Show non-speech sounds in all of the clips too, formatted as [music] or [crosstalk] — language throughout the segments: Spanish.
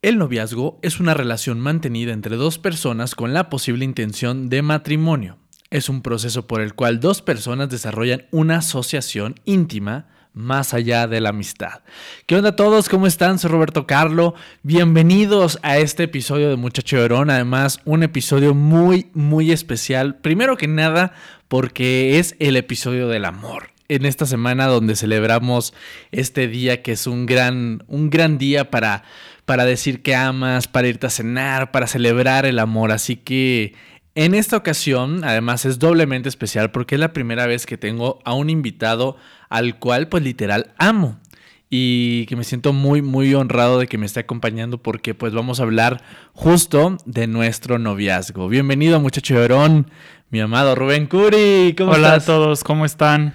El noviazgo es una relación mantenida entre dos personas con la posible intención de matrimonio. Es un proceso por el cual dos personas desarrollan una asociación íntima más allá de la amistad. ¿Qué onda a todos? ¿Cómo están? Soy Roberto Carlo. Bienvenidos a este episodio de Muchacho Llorón. Además, un episodio muy, muy especial. Primero que nada, porque es el episodio del amor en esta semana donde celebramos este día que es un gran, un gran día para para decir que amas, para irte a cenar, para celebrar el amor. Así que en esta ocasión, además, es doblemente especial porque es la primera vez que tengo a un invitado al cual, pues literal, amo. Y que me siento muy, muy honrado de que me esté acompañando porque pues vamos a hablar justo de nuestro noviazgo. Bienvenido, muchacho llorón, mi amado Rubén Curi. ¿Cómo Hola a todos, ¿cómo están?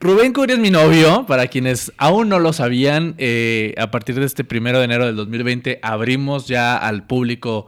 Rubén Curi es mi novio, para quienes aún no lo sabían, eh, a partir de este primero de enero del 2020 abrimos ya al público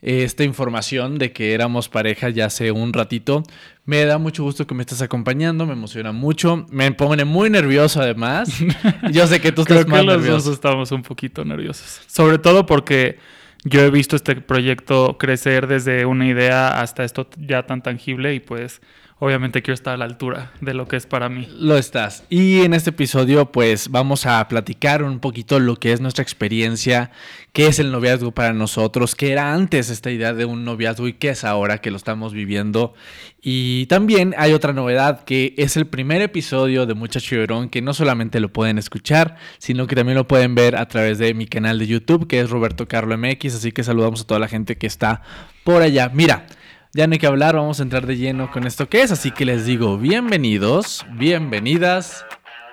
eh, esta información de que éramos pareja ya hace un ratito. Me da mucho gusto que me estés acompañando, me emociona mucho, me pone muy nervioso además. [laughs] Yo sé que tú estás Creo que los dos estamos un poquito nerviosos, sobre todo porque yo he visto este proyecto crecer desde una idea hasta esto ya tan tangible y pues obviamente quiero estar a la altura de lo que es para mí. Lo estás. Y en este episodio pues vamos a platicar un poquito lo que es nuestra experiencia, qué es el noviazgo para nosotros, qué era antes esta idea de un noviazgo y qué es ahora que lo estamos viviendo. Y también hay otra novedad que es el primer episodio de Muchacho Llorón que no solamente lo pueden escuchar, sino que también lo pueden ver a través de mi canal de YouTube que es Roberto Carlo MX, así que saludamos a toda la gente que está por allá. Mira, ya no hay que hablar, vamos a entrar de lleno con esto que es, así que les digo bienvenidos, bienvenidas.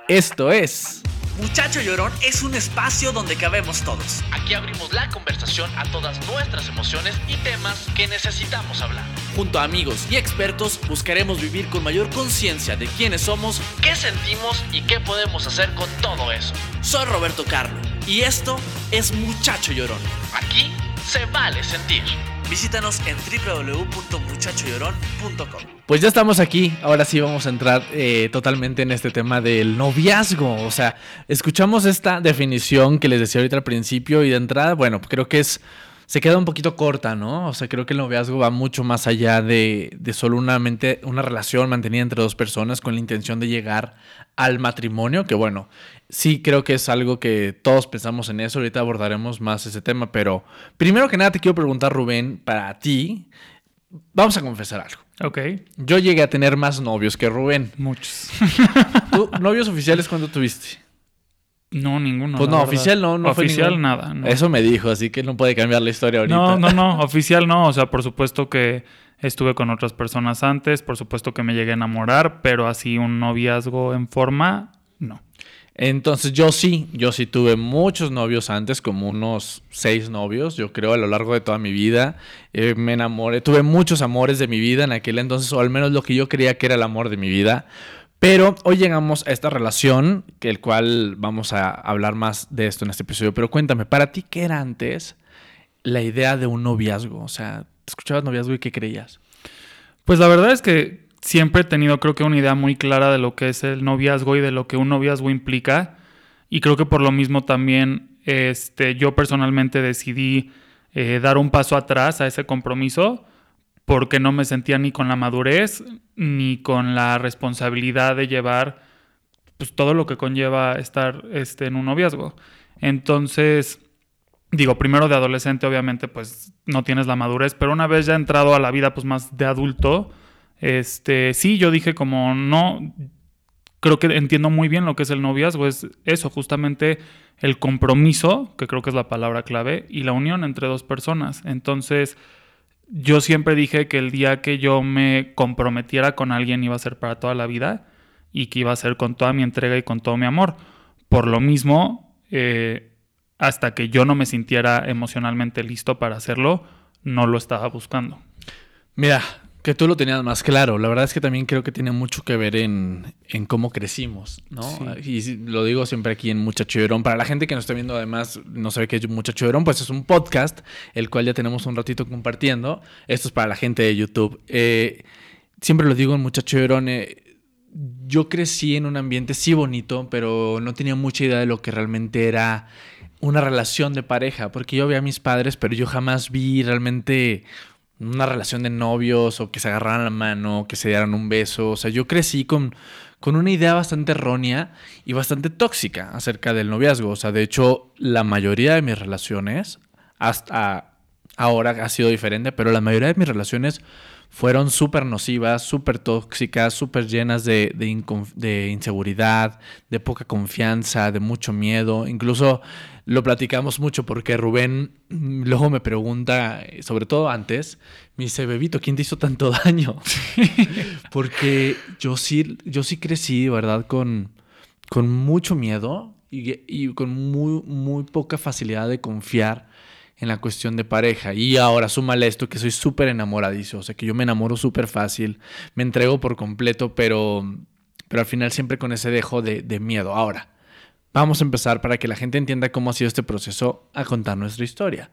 Esto es... Muchacho Llorón es un espacio donde cabemos todos. Aquí abrimos la conversación a todas nuestras emociones y temas que necesitamos hablar. Junto a amigos y expertos buscaremos vivir con mayor conciencia de quiénes somos, qué sentimos y qué podemos hacer con todo eso. Soy Roberto Carlo y esto es Muchacho Llorón. Aquí se vale sentir. Visítanos en www.muchachollorón.com. Pues ya estamos aquí, ahora sí vamos a entrar eh, totalmente en este tema del noviazgo. O sea, escuchamos esta definición que les decía ahorita al principio y de entrada, bueno, creo que es se queda un poquito corta, ¿no? O sea, creo que el noviazgo va mucho más allá de, de solo una, mente, una relación mantenida entre dos personas con la intención de llegar al matrimonio, que bueno, sí creo que es algo que todos pensamos en eso, ahorita abordaremos más ese tema, pero primero que nada te quiero preguntar, Rubén, para ti, vamos a confesar algo. Ok. Yo llegué a tener más novios que Rubén. Muchos. ¿Tú, novios oficiales cuándo tuviste? No, ninguno. Pues no, oficial no, no Oficial nada. Eso me dijo, así que no puede cambiar la historia ahorita. No, no, no, [laughs] oficial no. O sea, por supuesto que estuve con otras personas antes, por supuesto que me llegué a enamorar, pero así un noviazgo en forma, no. Entonces yo sí, yo sí tuve muchos novios antes, como unos seis novios, yo creo, a lo largo de toda mi vida. Eh, me enamoré, tuve muchos amores de mi vida en aquel entonces, o al menos lo que yo creía que era el amor de mi vida. Pero hoy llegamos a esta relación, que el cual vamos a hablar más de esto en este episodio. Pero cuéntame, para ti, ¿qué era antes la idea de un noviazgo? O sea, escuchabas noviazgo y qué creías? Pues la verdad es que siempre he tenido creo que una idea muy clara de lo que es el noviazgo y de lo que un noviazgo implica. Y creo que por lo mismo también este, yo personalmente decidí eh, dar un paso atrás a ese compromiso porque no me sentía ni con la madurez ni con la responsabilidad de llevar pues, todo lo que conlleva estar este, en un noviazgo. Entonces, digo, primero de adolescente obviamente pues no tienes la madurez, pero una vez ya entrado a la vida pues más de adulto, este, sí, yo dije como no, creo que entiendo muy bien lo que es el noviazgo, es eso, justamente el compromiso, que creo que es la palabra clave, y la unión entre dos personas. Entonces, yo siempre dije que el día que yo me comprometiera con alguien iba a ser para toda la vida y que iba a ser con toda mi entrega y con todo mi amor. Por lo mismo, eh, hasta que yo no me sintiera emocionalmente listo para hacerlo, no lo estaba buscando. Mira, que tú lo tenías más claro. La verdad es que también creo que tiene mucho que ver en, cómo crecimos, ¿no? Y lo digo siempre aquí en Muchacho Verón. Para la gente que nos está viendo, además, no sabe qué es Muchacho Verón, pues es un podcast, el cual ya tenemos un ratito compartiendo. Esto es para la gente de YouTube. Eh, siempre lo digo en Muchacho Verón. Eh, yo crecí en un ambiente sí bonito, pero no tenía mucha idea de lo que realmente era una relación de pareja, porque yo vi a mis padres, pero yo jamás vi realmente una relación de novios o que se agarraran la mano, que se dieran un beso. O sea, yo crecí con, con una idea bastante errónea y bastante tóxica acerca del noviazgo. O sea, de hecho, la mayoría de mis relaciones, hasta ahora ha sido diferente, pero la mayoría de mis relaciones fueron súper nocivas, súper tóxicas, súper llenas de, de, inseguridad, de poca confianza, de mucho miedo. Incluso lo platicamos mucho porque Rubén mm, luego me pregunta, sobre todo antes, me dice, Bebito, ¿quién te hizo tanto [laughs] daño? [laughs] porque yo sí, yo sí crecí, ¿verdad? Con, con mucho miedo y, y con muy, muy poca facilidad de confiar en la cuestión de pareja. Y ahora súmale esto que soy súper enamoradizo, o sea que yo me enamoro súper fácil, me entrego por completo, pero, pero al final siempre con ese dejo de, miedo. Ahora, vamos a empezar para que la gente entienda cómo ha sido este proceso a contar nuestra historia.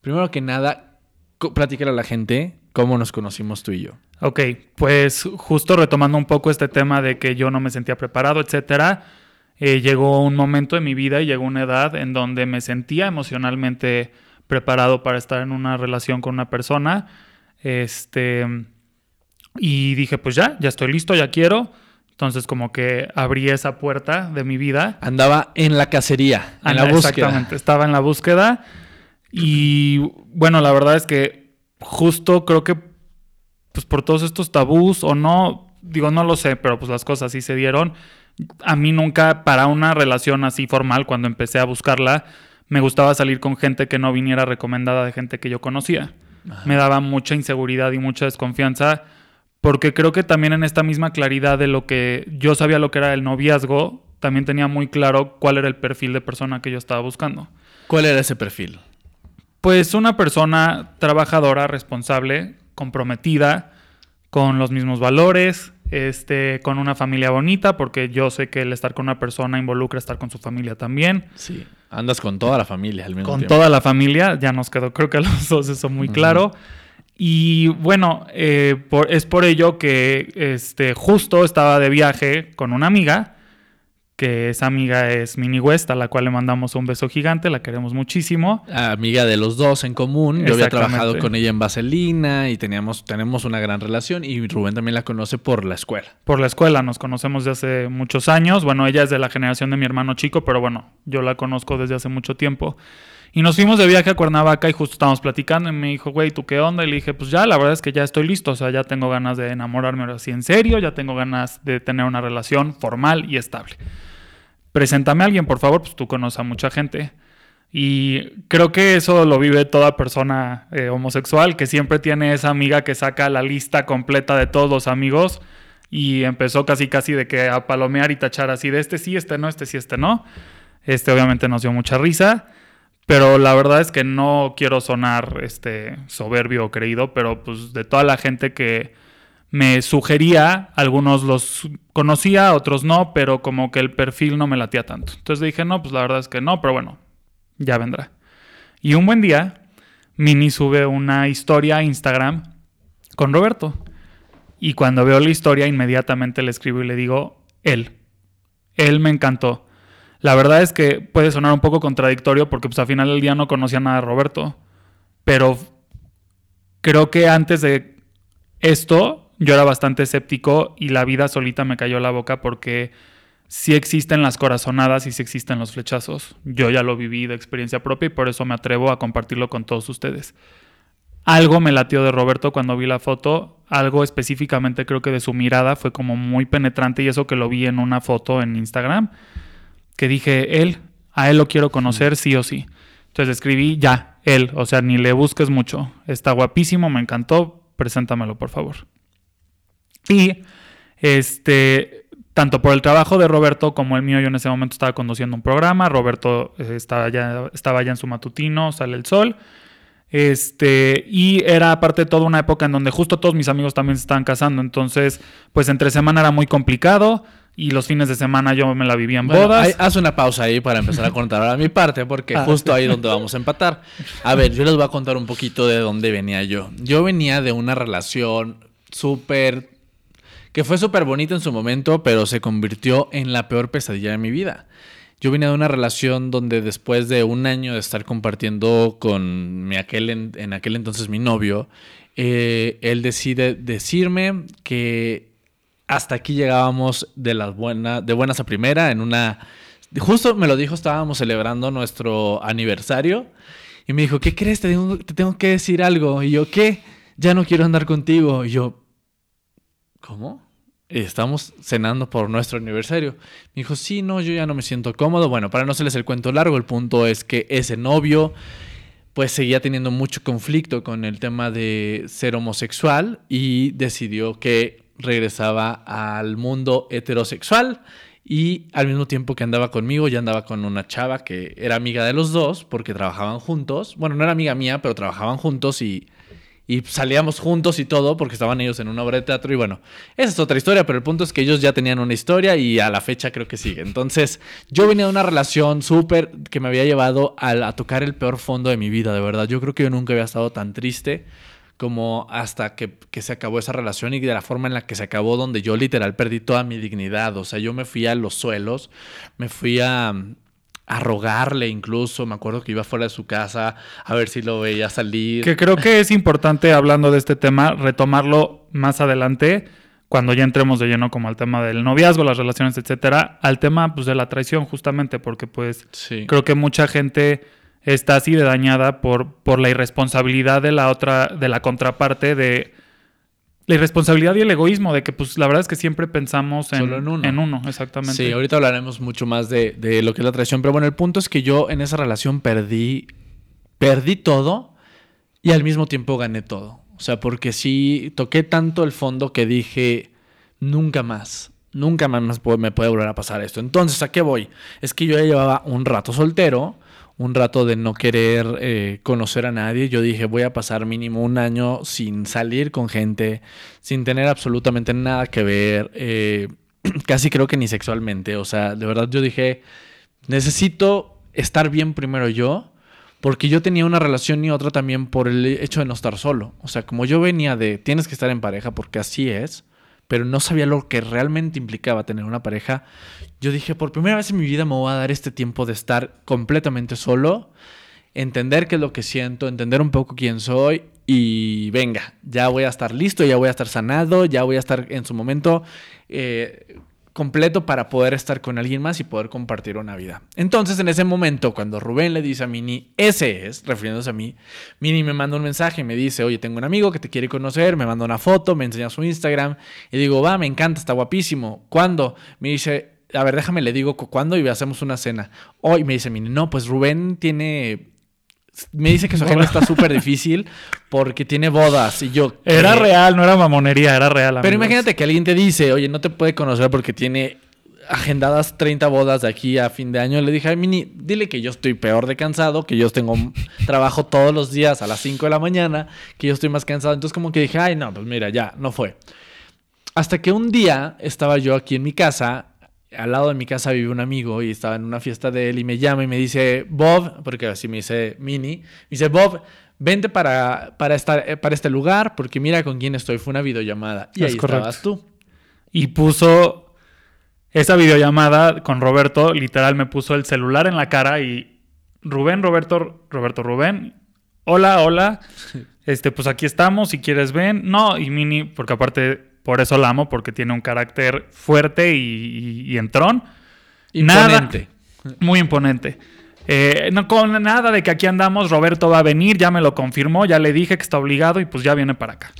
Primero que nada, platícale a la gente cómo nos conocimos tú y yo. Ok, pues justo retomando un poco este tema de que yo no me sentía preparado, etcétera, eh, llegó un momento en mi vida y llegó una edad en donde me sentía emocionalmente preparado para estar en una relación con una persona. Este, y dije, pues ya, ya estoy listo, ya quiero. Entonces como que abrí esa puerta de mi vida. Andaba en la cacería, en la búsqueda. Exactamente, estaba en la búsqueda. Y bueno, la verdad es que justo creo que pues por todos estos tabús o no, digo, no lo sé, pero pues las cosas así se dieron. A mí nunca, para una relación así formal, cuando empecé a buscarla, me gustaba salir con gente que no viniera recomendada de gente que yo conocía. Me daba mucha inseguridad y mucha desconfianza porque creo que también en esta misma claridad de lo que yo sabía lo que era el noviazgo, también tenía muy claro cuál era el perfil de persona que yo estaba buscando. ¿Cuál era ese perfil? Pues una persona trabajadora, responsable, comprometida, con los mismos valores, este, con una familia bonita, porque yo sé que el estar con una persona involucra estar con su familia también. Sí, andas con toda la familia al mismo con toda la familia, ya nos quedó, creo que a [laughs] los dos eso muy claro. Y bueno, eh, es por ello que este, justo estaba de viaje con una amiga que esa amiga es Mini West, a la cual le mandamos un beso gigante, la queremos muchísimo. Amiga de los dos en común. Yo había trabajado con ella en Vaselina y teníamos, tenemos una gran relación y Rubén también la conoce por la escuela. Por la escuela, nos conocemos de hace muchos años. Bueno, ella es de la generación de mi hermano chico, pero bueno, yo la conozco desde hace mucho tiempo. Y nos fuimos de viaje a Cuernavaca y justo estábamos platicando y me dijo, güey, ¿tú qué onda? Y le dije, pues ya, la verdad es que ya estoy listo, o sea, ya tengo ganas de enamorarme ahora sí en serio, ya tengo ganas de tener una relación formal y estable preséntame a alguien, por favor, pues tú conoces a mucha gente. Y creo que eso lo vive toda persona eh, homosexual, que siempre tiene esa amiga que saca la lista completa de todos los amigos y empezó casi casi de que a palomear y tachar así de este sí, este no, este sí, este no. Este obviamente nos dio mucha risa, pero la verdad es que no quiero sonar este soberbio o creído, pero pues de toda la gente que me sugería, algunos los conocía, otros no, pero como que el perfil no me latía tanto. Entonces dije, no, pues la verdad es que no, pero bueno, ya vendrá. Y un buen día, Mini sube una historia a Instagram con Roberto. Y cuando veo la historia, inmediatamente le escribo y le digo, él. Él me encantó. La verdad es que puede sonar un poco contradictorio porque pues al final del día no conocía nada de Roberto. Pero creo que antes de esto yo era bastante escéptico y la vida solita me cayó la boca porque sí existen las corazonadas y sí existen los flechazos. Yo ya lo viví de experiencia propia y por eso me atrevo a compartirlo con todos ustedes. Algo me latió de Roberto cuando vi la foto, algo específicamente creo que de su mirada fue como muy penetrante y eso que lo vi en una foto en Instagram, que dije, él, a él lo quiero conocer sí o sí. Entonces escribí, ya, él, o sea, ni le busques mucho, está guapísimo, me encantó, preséntamelo por favor. Y este, tanto por el trabajo de Roberto como el mío, yo en ese momento estaba conduciendo un programa, Roberto eh, estaba, ya, estaba ya en su matutino, sale el sol. Este, y era aparte toda una época en donde justo todos mis amigos también se estaban casando. Entonces, pues entre semana era muy complicado y los fines de semana yo me la vivía en bodas. haz una pausa ahí para empezar a contar a mi parte, porque [laughs] ah. justo ahí donde vamos a empatar. A ver, yo les voy a contar un poquito de dónde venía yo. Yo venía de una relación súper que fue súper bonito en su momento, pero se convirtió en la peor pesadilla de mi vida. Yo venía de una relación donde después de un año de estar compartiendo con mi aquel en, aquel entonces mi novio, eh, él decide decirme que hasta aquí llegábamos de las buenas, de buenas a primera, en una. Justo me lo dijo, estábamos celebrando nuestro aniversario. Y me dijo, ¿qué crees? Te tengo, te tengo que decir algo. Y yo, ¿qué? Ya no quiero andar contigo. Y yo, ¿cómo? Estamos cenando por nuestro aniversario. Me dijo, sí, no, yo ya no me siento cómodo. Bueno, para no hacerles el cuento largo, el punto es que ese novio pues seguía teniendo mucho conflicto con el tema de ser homosexual y decidió que regresaba al mundo heterosexual y al mismo tiempo que andaba conmigo ya andaba con una chava que era amiga de los dos porque trabajaban juntos. Bueno, no era amiga mía, pero trabajaban juntos y y salíamos juntos y todo porque estaban ellos en una obra de teatro y bueno, esa es otra historia, pero el punto es que ellos ya tenían una historia y a la fecha creo que sigue. Entonces yo venía de una relación súper que me había llevado a, tocar el peor fondo de mi vida, de verdad. Yo creo que yo nunca había estado tan triste como hasta que, que, se acabó esa relación y de la forma en la que se acabó, donde yo literal perdí toda mi dignidad. O sea, yo me fui a los suelos, me fui a, a rogarle incluso. Me acuerdo que iba fuera de su casa a ver si lo veía salir. Que creo que es importante, hablando de este tema, retomarlo más adelante, cuando ya entremos de lleno como al tema del noviazgo, las relaciones, etcétera, al tema pues, de la traición, justamente, porque pues creo que mucha gente está así de dañada por, por la irresponsabilidad de la otra, de la contraparte de la irresponsabilidad y el egoísmo de que, pues, la verdad es que siempre pensamos en, en, uno. en uno. exactamente. Sí, ahorita hablaremos mucho más de, de, lo que es la traición, pero bueno, el punto es que yo en esa relación perdí, perdí todo y al mismo tiempo gané todo. O sea, porque sí toqué tanto el fondo que dije, nunca más, nunca más me puede volver a pasar esto. Entonces, ¿a qué voy? Es que yo ya llevaba un rato soltero un rato de no querer eh, conocer a nadie, yo dije, voy a pasar mínimo un año sin salir con gente, sin tener absolutamente nada que ver, eh, [clears throat] casi creo que ni sexualmente, o sea, de verdad yo dije, necesito estar bien primero yo, porque yo tenía una relación y otra también por el hecho de no estar solo, o sea, como yo venía de, tienes que estar en pareja porque así es, pero no sabía lo que realmente implicaba tener una pareja, yo dije, por primera vez en mi vida me voy a dar este tiempo de estar completamente solo, entender qué es lo que siento, entender un poco quién soy y venga, ya voy a estar listo, ya voy a estar sanado, ya voy a estar en su momento eh, completo para poder estar con alguien más y poder compartir una vida. Entonces, en ese momento, cuando Rubén le dice a Mini, ese es, refiriéndose a mí, Mini me manda un mensaje, me dice, oye, tengo un amigo que te quiere conocer, me manda una foto, me enseña su Instagram, y digo, va, me encanta, está guapísimo. ¿Cuándo? Me dice, a ver, déjame, le digo cuándo y hacemos una cena. Hoy me dice Mini, no, pues Rubén tiene me dice que su agenda está súper difícil porque tiene bodas y yo... [laughs] Era real, no era mamonería, era real. Pero imagínate que alguien te dice, oye, no te puede conocer porque tiene agendadas 30 bodas de aquí a fin de año. Le dije, ay, Mini, dile que yo estoy peor de cansado, que yo tengo trabajo todos los días a las 5 de la mañana, que yo estoy más cansado. Entonces como que dije, ay, no, pues mira, ya, no fue. Hasta que un día estaba yo aquí en mi casa al lado de mi casa vive un amigo y estaba en una fiesta de él y me llama y me dice, Bob, porque así me dice Mini, me dice, Bob, vente para, para, estar, eh, para este lugar porque mira con quién estoy, fue una videollamada. Y ahí estabas tú. Y puso esa videollamada con Roberto, literal me puso el celular en la cara y Rubén, Roberto, Roberto, Rubén, hola, hola, [laughs] este, pues aquí estamos, si quieres ven. No, y Mini, porque aparte por eso la amo, porque tiene un carácter fuerte y, entrón. Imponente. muy imponente. Eh, no con nada de que aquí andamos, Roberto va a venir, ya me lo confirmó, ya le dije que está obligado y pues ya viene para acá.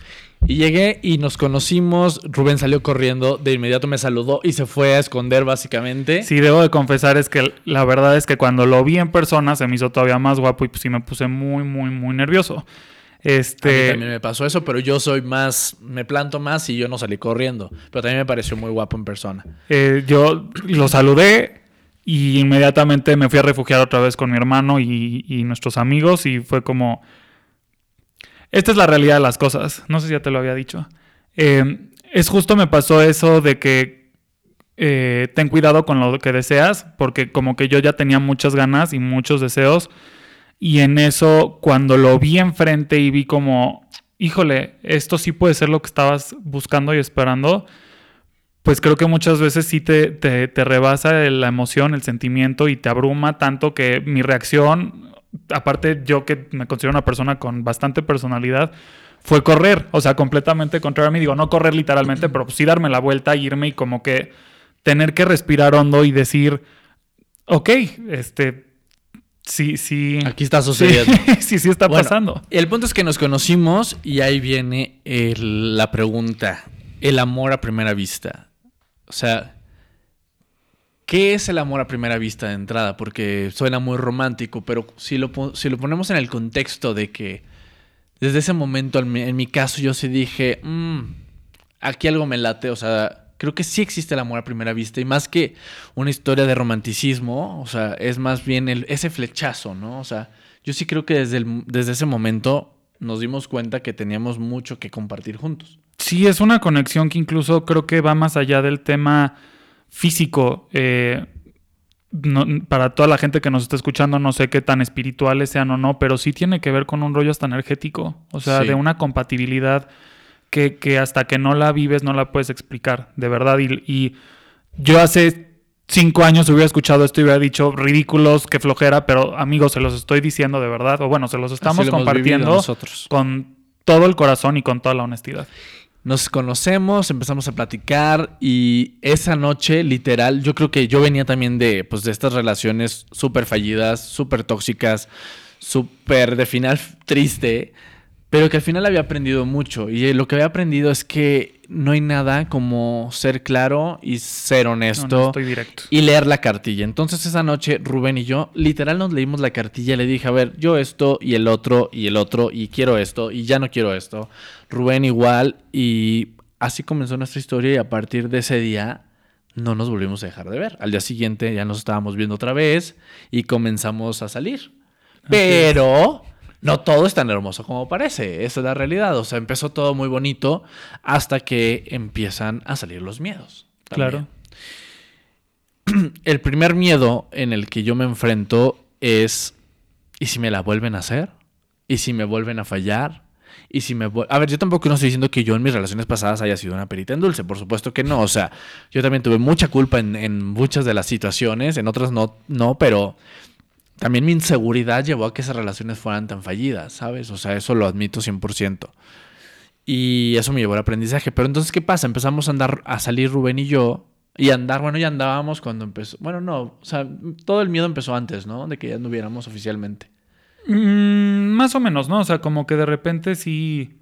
Y llegué y nos conocimos, Rubén salió corriendo, de inmediato me saludó y se fue a esconder básicamente. Sí, debo de confesar es que la verdad es que cuando lo vi en persona se me hizo todavía más guapo y pues sí me puse muy, muy, muy nervioso. Este... también me pasó eso, pero yo soy más, me planto más y yo no salí corriendo. Pero también me pareció muy guapo en persona. Eh, yo lo saludé y inmediatamente me fui a refugiar otra vez con mi hermano y, nuestros amigos y fue como... Esta es la realidad de las cosas. No sé si ya te lo había dicho. Eh, es justo me pasó eso de que eh, ten cuidado con lo que deseas, porque como que yo ya tenía muchas ganas y muchos deseos y en eso, cuando lo vi enfrente y vi como, híjole, esto sí puede ser lo que estabas buscando y esperando, pues creo que muchas veces sí te, te, te rebasa la emoción, el sentimiento y te abruma tanto que mi reacción, aparte yo que me considero una persona con bastante personalidad, fue correr, o sea, completamente contrario a mí. Digo, no correr literalmente, pero sí darme la vuelta, irme y como que tener que respirar hondo y decir, ok, este, sí, sí. Aquí está sucediendo. Sí, [laughs] sí, está pasando. El punto es que nos conocimos y ahí viene la pregunta, el amor a primera vista. O sea, ¿qué es el amor a primera vista de entrada? Porque suena muy romántico, pero si lo, si lo ponemos en el contexto de que desde ese momento, en mi, caso, yo sí dije, mm, aquí algo me late, o sea, creo que sí existe el amor a primera vista y más que una historia de romanticismo, o sea, es más bien el, ese flechazo, ¿no? O sea, yo sí creo que desde, desde ese momento nos dimos cuenta que teníamos mucho que compartir juntos. Sí, es una conexión que incluso creo que va más allá del tema físico. Eh, para toda la gente que nos está escuchando, no sé qué tan espirituales sean o no, pero sí tiene que ver con un rollo hasta energético, o sea, de una compatibilidad que, hasta que no la vives no la puedes explicar, de verdad. Y, yo hace cinco años hubiera escuchado esto y hubiera dicho ridículos, qué flojera, pero amigos, se los estoy diciendo de verdad, o bueno, se los estamos compartiendo con todo el corazón y con toda la honestidad. Nos conocemos, empezamos a platicar y esa noche, literal, yo creo que yo venía también de, pues, de estas relaciones súper fallidas, súper tóxicas, súper de final triste pero que al final había aprendido mucho. Y lo que había aprendido es que no hay nada como ser claro y ser honesto. directo. Y leer la cartilla. Entonces esa noche Rubén y yo literal nos leímos la cartilla. Le dije, a ver, yo esto y el otro y el otro y quiero esto y ya no quiero esto. Rubén igual. Y así comenzó nuestra historia y a partir de ese día no nos volvimos a dejar de ver. Al día siguiente ya nos estábamos viendo otra vez y comenzamos a salir. Pero no todo es tan hermoso como parece. Esa es la realidad. O sea, empezó todo muy bonito hasta que empiezan a salir los miedos. Claro. [clears throat] El primer miedo en el que yo me enfrento es, ¿y si me la vuelven a hacer? ¿Y si me vuelven a fallar? Y si me A ver, yo tampoco no estoy diciendo que yo en mis relaciones pasadas haya sido una perita en dulce, por supuesto que no. O sea, yo también tuve mucha culpa en, en muchas de las situaciones, en otras no, no, pero también mi inseguridad llevó a que esas relaciones fueran tan fallidas, ¿sabes? O sea, eso lo admito 100%. Y eso me llevó al aprendizaje. Pero entonces, ¿qué pasa? Empezamos a andar, a salir Rubén y yo. Y andar, bueno, ya andábamos cuando empezó. Bueno, no, o sea, todo el miedo empezó antes, ¿no? De que ya anduviéramos oficialmente. Mm, más o menos, ¿no? O sea, como que de repente sí.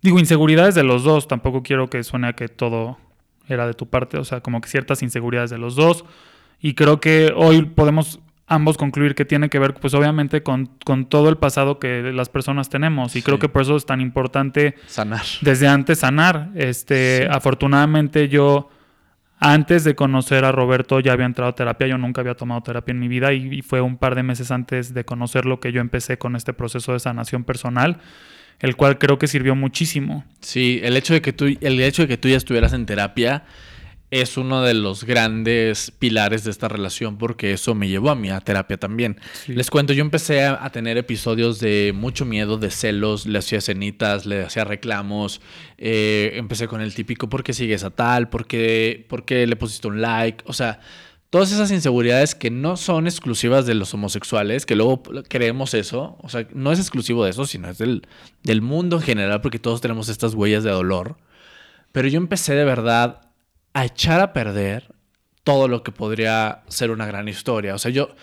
Digo, inseguridades de los dos. Tampoco quiero que suene que todo era de tu parte. O sea, como que ciertas inseguridades de los dos. Y creo que hoy podemos ambos concluir que tiene que ver, pues obviamente, con, con todo el pasado que las personas tenemos. Y creo que por eso es tan importante sanar. Desde antes sanar. Este, afortunadamente yo, antes de conocer a Roberto, ya había entrado a terapia. Yo nunca había tomado terapia en mi vida y, fue un par de meses antes de conocerlo que yo empecé con este proceso de sanación personal el cual creo que sirvió muchísimo. Sí, el hecho de que tú, el hecho de que tú ya estuvieras en terapia es uno de los grandes pilares de esta relación porque eso me llevó a mi terapia también. Les cuento, yo empecé a, tener episodios de mucho miedo, de celos, le hacía cenitas, le hacía reclamos, eh, empecé con el típico, ¿por qué sigues a tal? ¿Por qué, ¿Por qué le pusiste un like? O sea, todas esas inseguridades que no son exclusivas de los homosexuales, que luego creemos eso, o sea, no es exclusivo de eso, sino es del, del mundo en general porque todos tenemos estas huellas de dolor. Pero yo empecé de verdad a echar a perder todo lo que podría ser una gran historia. O sea, yo...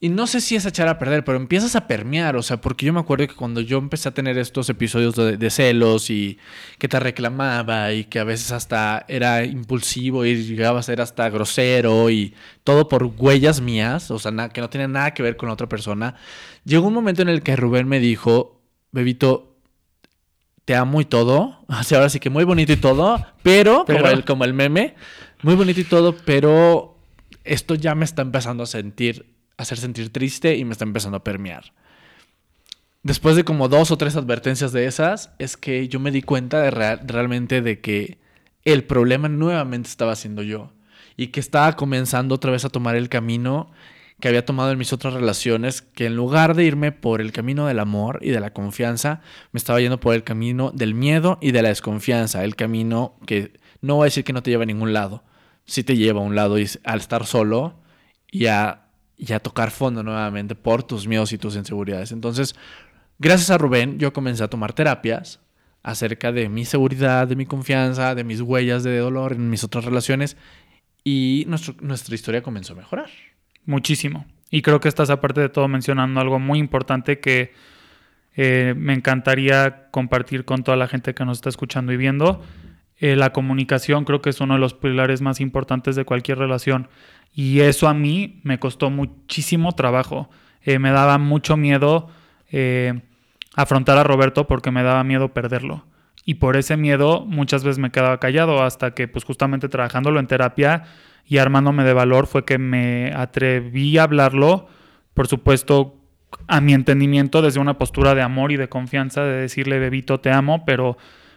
Y no sé si es echar a perder, pero empiezas a permear, o sea, porque yo me acuerdo que cuando yo empecé a tener estos episodios de, celos y que te reclamaba y que a veces hasta era impulsivo y llegaba a ser hasta grosero y todo por huellas mías, o sea, que no tenía nada que ver con otra persona, llegó un momento en el que Rubén me dijo, Bebito, te amo y todo. [laughs] Así ahora sí que muy bonito y todo, pero, Como, el, como el meme, muy bonito y todo, pero esto ya me está empezando a sentir, a hacer sentir triste y me está empezando a permear. Después de como dos o tres advertencias de esas, es que yo me di cuenta de realmente de que el problema nuevamente estaba siendo yo y que estaba comenzando otra vez a tomar el camino que había tomado en mis otras relaciones, que en lugar de irme por el camino del amor y de la confianza, me estaba yendo por el camino del miedo y de la desconfianza, el camino que no voy a decir que no te lleva a ningún lado. Sí te lleva a un lado al estar solo y a tocar fondo nuevamente por tus miedos y tus inseguridades. Entonces, gracias a Rubén, yo comencé a tomar terapias acerca de mi seguridad, de mi confianza, de mis huellas de dolor en mis otras relaciones y nuestra historia comenzó a mejorar. Muchísimo. Y creo que estás aparte de todo mencionando algo muy importante que eh, me encantaría compartir con toda la gente que nos está escuchando y viendo. Eh, la comunicación creo que es uno de los pilares más importantes de cualquier relación. Y eso a mí me costó muchísimo trabajo. Eh, me daba mucho miedo afrontar a Roberto porque me daba miedo perderlo. Y por ese miedo muchas veces me quedaba callado hasta que pues justamente trabajándolo en terapia y armándome de valor fue que me atreví a hablarlo, por supuesto a mi entendimiento desde una postura de amor y de confianza, de decirle, bebito, te amo, pero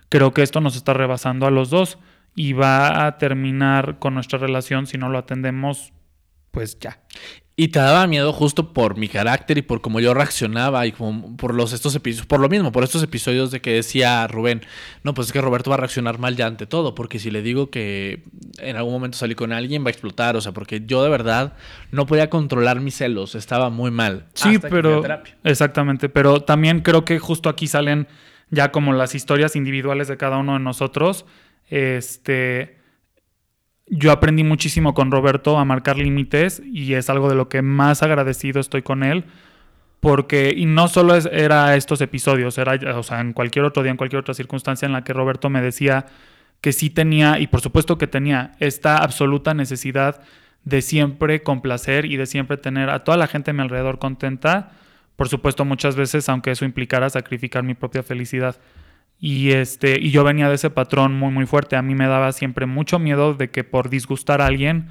creo que esto nos está rebasando a los dos y va a terminar con nuestra relación si no lo atendemos, pues ya. Y te daba miedo justo por mi carácter y por cómo yo reaccionaba y por los estos episodios, por lo mismo, por estos episodios de que decía Rubén, no, pues es que Roberto va a reaccionar mal ya ante todo, porque si le digo que en algún momento salí con alguien va a explotar, o sea, porque yo de verdad no podía controlar mis celos, estaba muy mal. Sí, pero exactamente, pero también creo que justo aquí salen ya como las historias individuales de cada uno de nosotros, este yo aprendí muchísimo con Roberto a marcar límites y es algo de lo que más agradecido estoy con él. Porque, y no solo es, era estos episodios, era, o sea, en cualquier otro día, en cualquier otra circunstancia en la que Roberto me decía que sí tenía, y por supuesto que tenía, esta absoluta necesidad de siempre complacer y de siempre tener a toda la gente a mi alrededor contenta. Por supuesto, muchas veces, aunque eso implicara sacrificar mi propia felicidad. Y, este, y yo venía de ese patrón muy, muy fuerte. A mí me daba siempre mucho miedo de que por disgustar a alguien,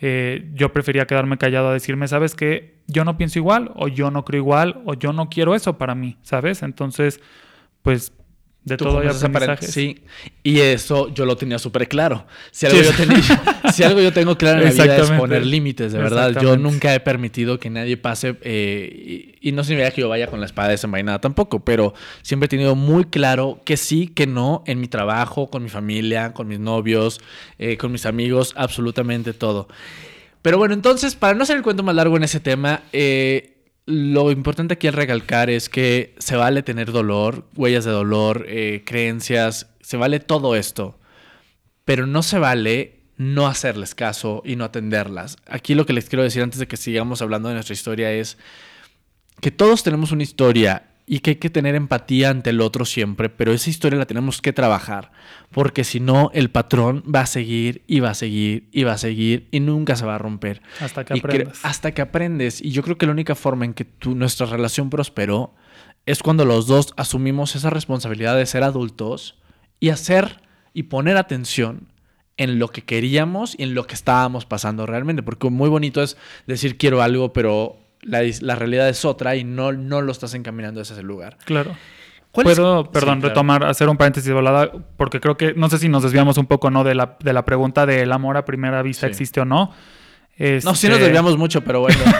eh, yo prefería quedarme callado a decirme, ¿sabes qué? Yo no pienso igual, o yo no creo igual, o yo no quiero eso para mí, ¿sabes? Entonces, pues de todo hay aprendizajes. Sí, y eso yo lo tenía súper claro. Si algo, yo tenía, [laughs] si algo yo tengo claro en la vida es poner límites, de verdad. Yo nunca he permitido que nadie pase, eh, y, no significa que yo vaya con la espada desenvainada tampoco, pero siempre he tenido muy claro que sí, que no, en mi trabajo, con mi familia, con mis novios, eh, con mis amigos, absolutamente todo. Pero bueno, entonces, para no hacer el cuento más largo en ese tema, eh, lo importante aquí al recalcar es que se vale tener dolor, huellas de dolor, eh, creencias, se vale todo esto, pero no se vale no hacerles caso y no atenderlas. Aquí lo que les quiero decir antes de que sigamos hablando de nuestra historia es que todos tenemos una historia y que hay que tener empatía ante el otro siempre, pero esa historia la tenemos que trabajar, porque si no, el patrón va a seguir y va a seguir y va a seguir y nunca se va a romper. Hasta que aprendes. Hasta que aprendes. Y yo creo que la única forma en que tu, nuestra relación prosperó es cuando los dos asumimos esa responsabilidad de ser adultos y hacer y poner atención en lo que queríamos y en lo que estábamos pasando realmente, porque muy bonito es decir quiero algo, pero la, realidad es otra y no, no lo estás encaminando hacia ese lugar. Claro. Puedo, perdón, retomar, hacer un paréntesis volada, porque creo que, no sé si nos desviamos un poco, ¿no? De la, de la pregunta del amor a primera vista existe o no. No, sí nos este, desviamos mucho, pero bueno. [laughs]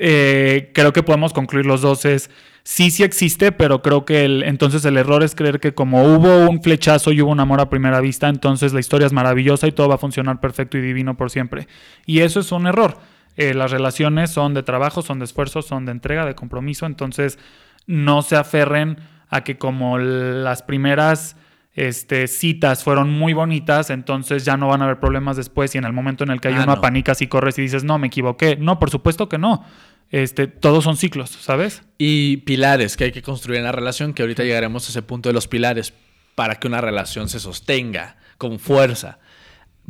Eh, creo que podemos concluir los dos es, sí, sí existe, pero creo que el, entonces el error es creer que como hubo un flechazo y hubo un amor a primera vista, entonces la historia es maravillosa y todo va a funcionar perfecto y divino por siempre. Y eso es un error. Eh, las relaciones son de trabajo, son de esfuerzo, son de entrega, de compromiso, entonces no se aferren a que como las primeras este, citas fueron muy bonitas, entonces ya no van a haber problemas después y en el momento en el que hay ah, uno apanicas y corres y dices, no, me equivoqué. No, por supuesto que no. Este, todos son ciclos, ¿sabes? Y pilares que hay que construir en la relación, que ahorita llegaremos a ese punto de los pilares para que una relación se sostenga con fuerza.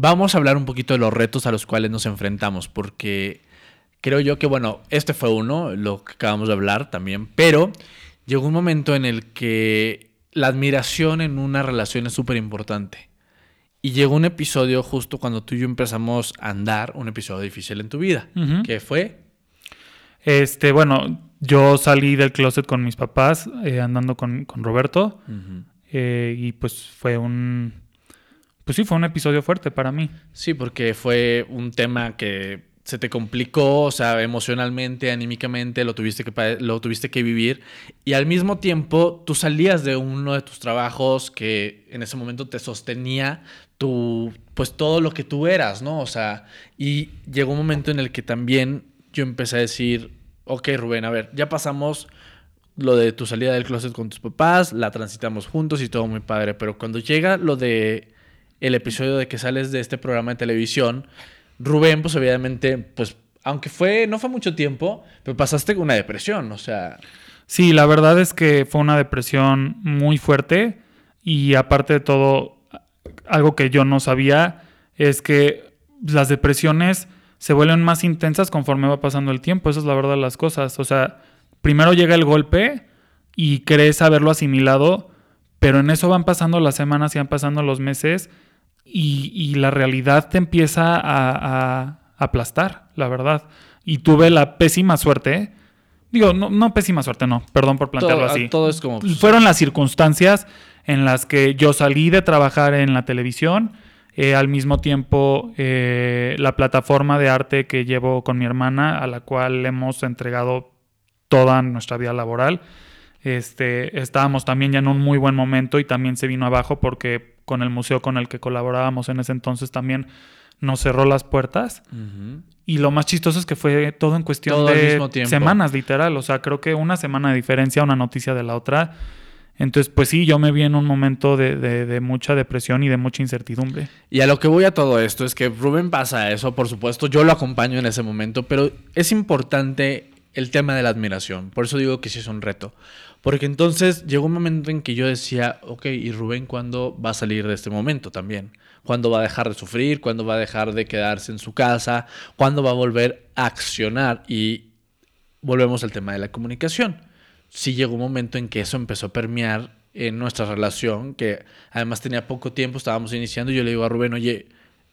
Vamos a hablar un poquito de los retos a los cuales nos enfrentamos, porque creo yo que, bueno, este fue uno, lo que acabamos de hablar también, pero llegó un momento en el que la admiración en una relación es súper importante. Y llegó un episodio justo cuando tú y yo empezamos a andar, un episodio difícil en tu vida, ¿Qué fue... Este, bueno, yo salí del closet con mis papás, eh, andando con, Roberto, eh, y pues fue un pues sí, fue un episodio fuerte para mí. Sí, porque fue un tema que se te complicó, o sea, emocionalmente, anímicamente, lo tuviste que, lo tuviste que vivir. Y al mismo tiempo, tú salías de uno de tus trabajos que en ese momento te sostenía tu, pues todo lo que tú eras, ¿no? O sea, y llegó un momento en el que también yo empecé a decir, ok, Rubén, a ver, ya pasamos lo de tu salida del closet con tus papás, la transitamos juntos y todo muy padre, pero cuando llega lo de el episodio de que sales de este programa de televisión, Rubén, pues obviamente, pues, aunque fue, no fue mucho tiempo, pero pasaste con una depresión, o sea. Sí, la verdad es que fue una depresión muy fuerte y aparte de todo, algo que yo no sabía es que las depresiones se vuelven más intensas conforme va pasando el tiempo, esa es la verdad de las cosas, o sea, primero llega el golpe y crees haberlo asimilado, pero en eso van pasando las semanas y van pasando los meses y, la realidad te empieza a, aplastar, la verdad. Y tuve la pésima suerte. Digo, no, no pésima suerte, no. Perdón por plantearlo así. Todo es como. Pues, Fueron las circunstancias en las que yo salí de trabajar en la televisión. Eh, al mismo tiempo, eh, la plataforma de arte que llevo con mi hermana, a la cual hemos entregado toda nuestra vida laboral. Este, estábamos también ya en un muy buen momento y también se vino abajo porque con el museo con el que colaborábamos en ese entonces también nos cerró las puertas. Y lo más chistoso es que fue todo en cuestión de semanas, literal. O sea, creo que una semana de diferencia, una noticia de la otra. Entonces, pues sí, yo me vi en un momento de, de, mucha depresión y de mucha incertidumbre. Y a lo que voy a todo esto es que Rubén pasa eso, por supuesto, yo lo acompaño en ese momento, pero es importante el tema de la admiración. Por eso digo que sí es un reto. Porque entonces llegó un momento en que yo decía, ok, ¿y Rubén cuándo va a salir de este momento también? ¿Cuándo va a dejar de sufrir? ¿Cuándo va a dejar de quedarse en su casa? ¿Cuándo va a volver a accionar? Y volvemos al tema de la comunicación. Sí llegó un momento en que eso empezó a permear en nuestra relación, que además tenía poco tiempo, estábamos iniciando, y yo le digo a Rubén, oye,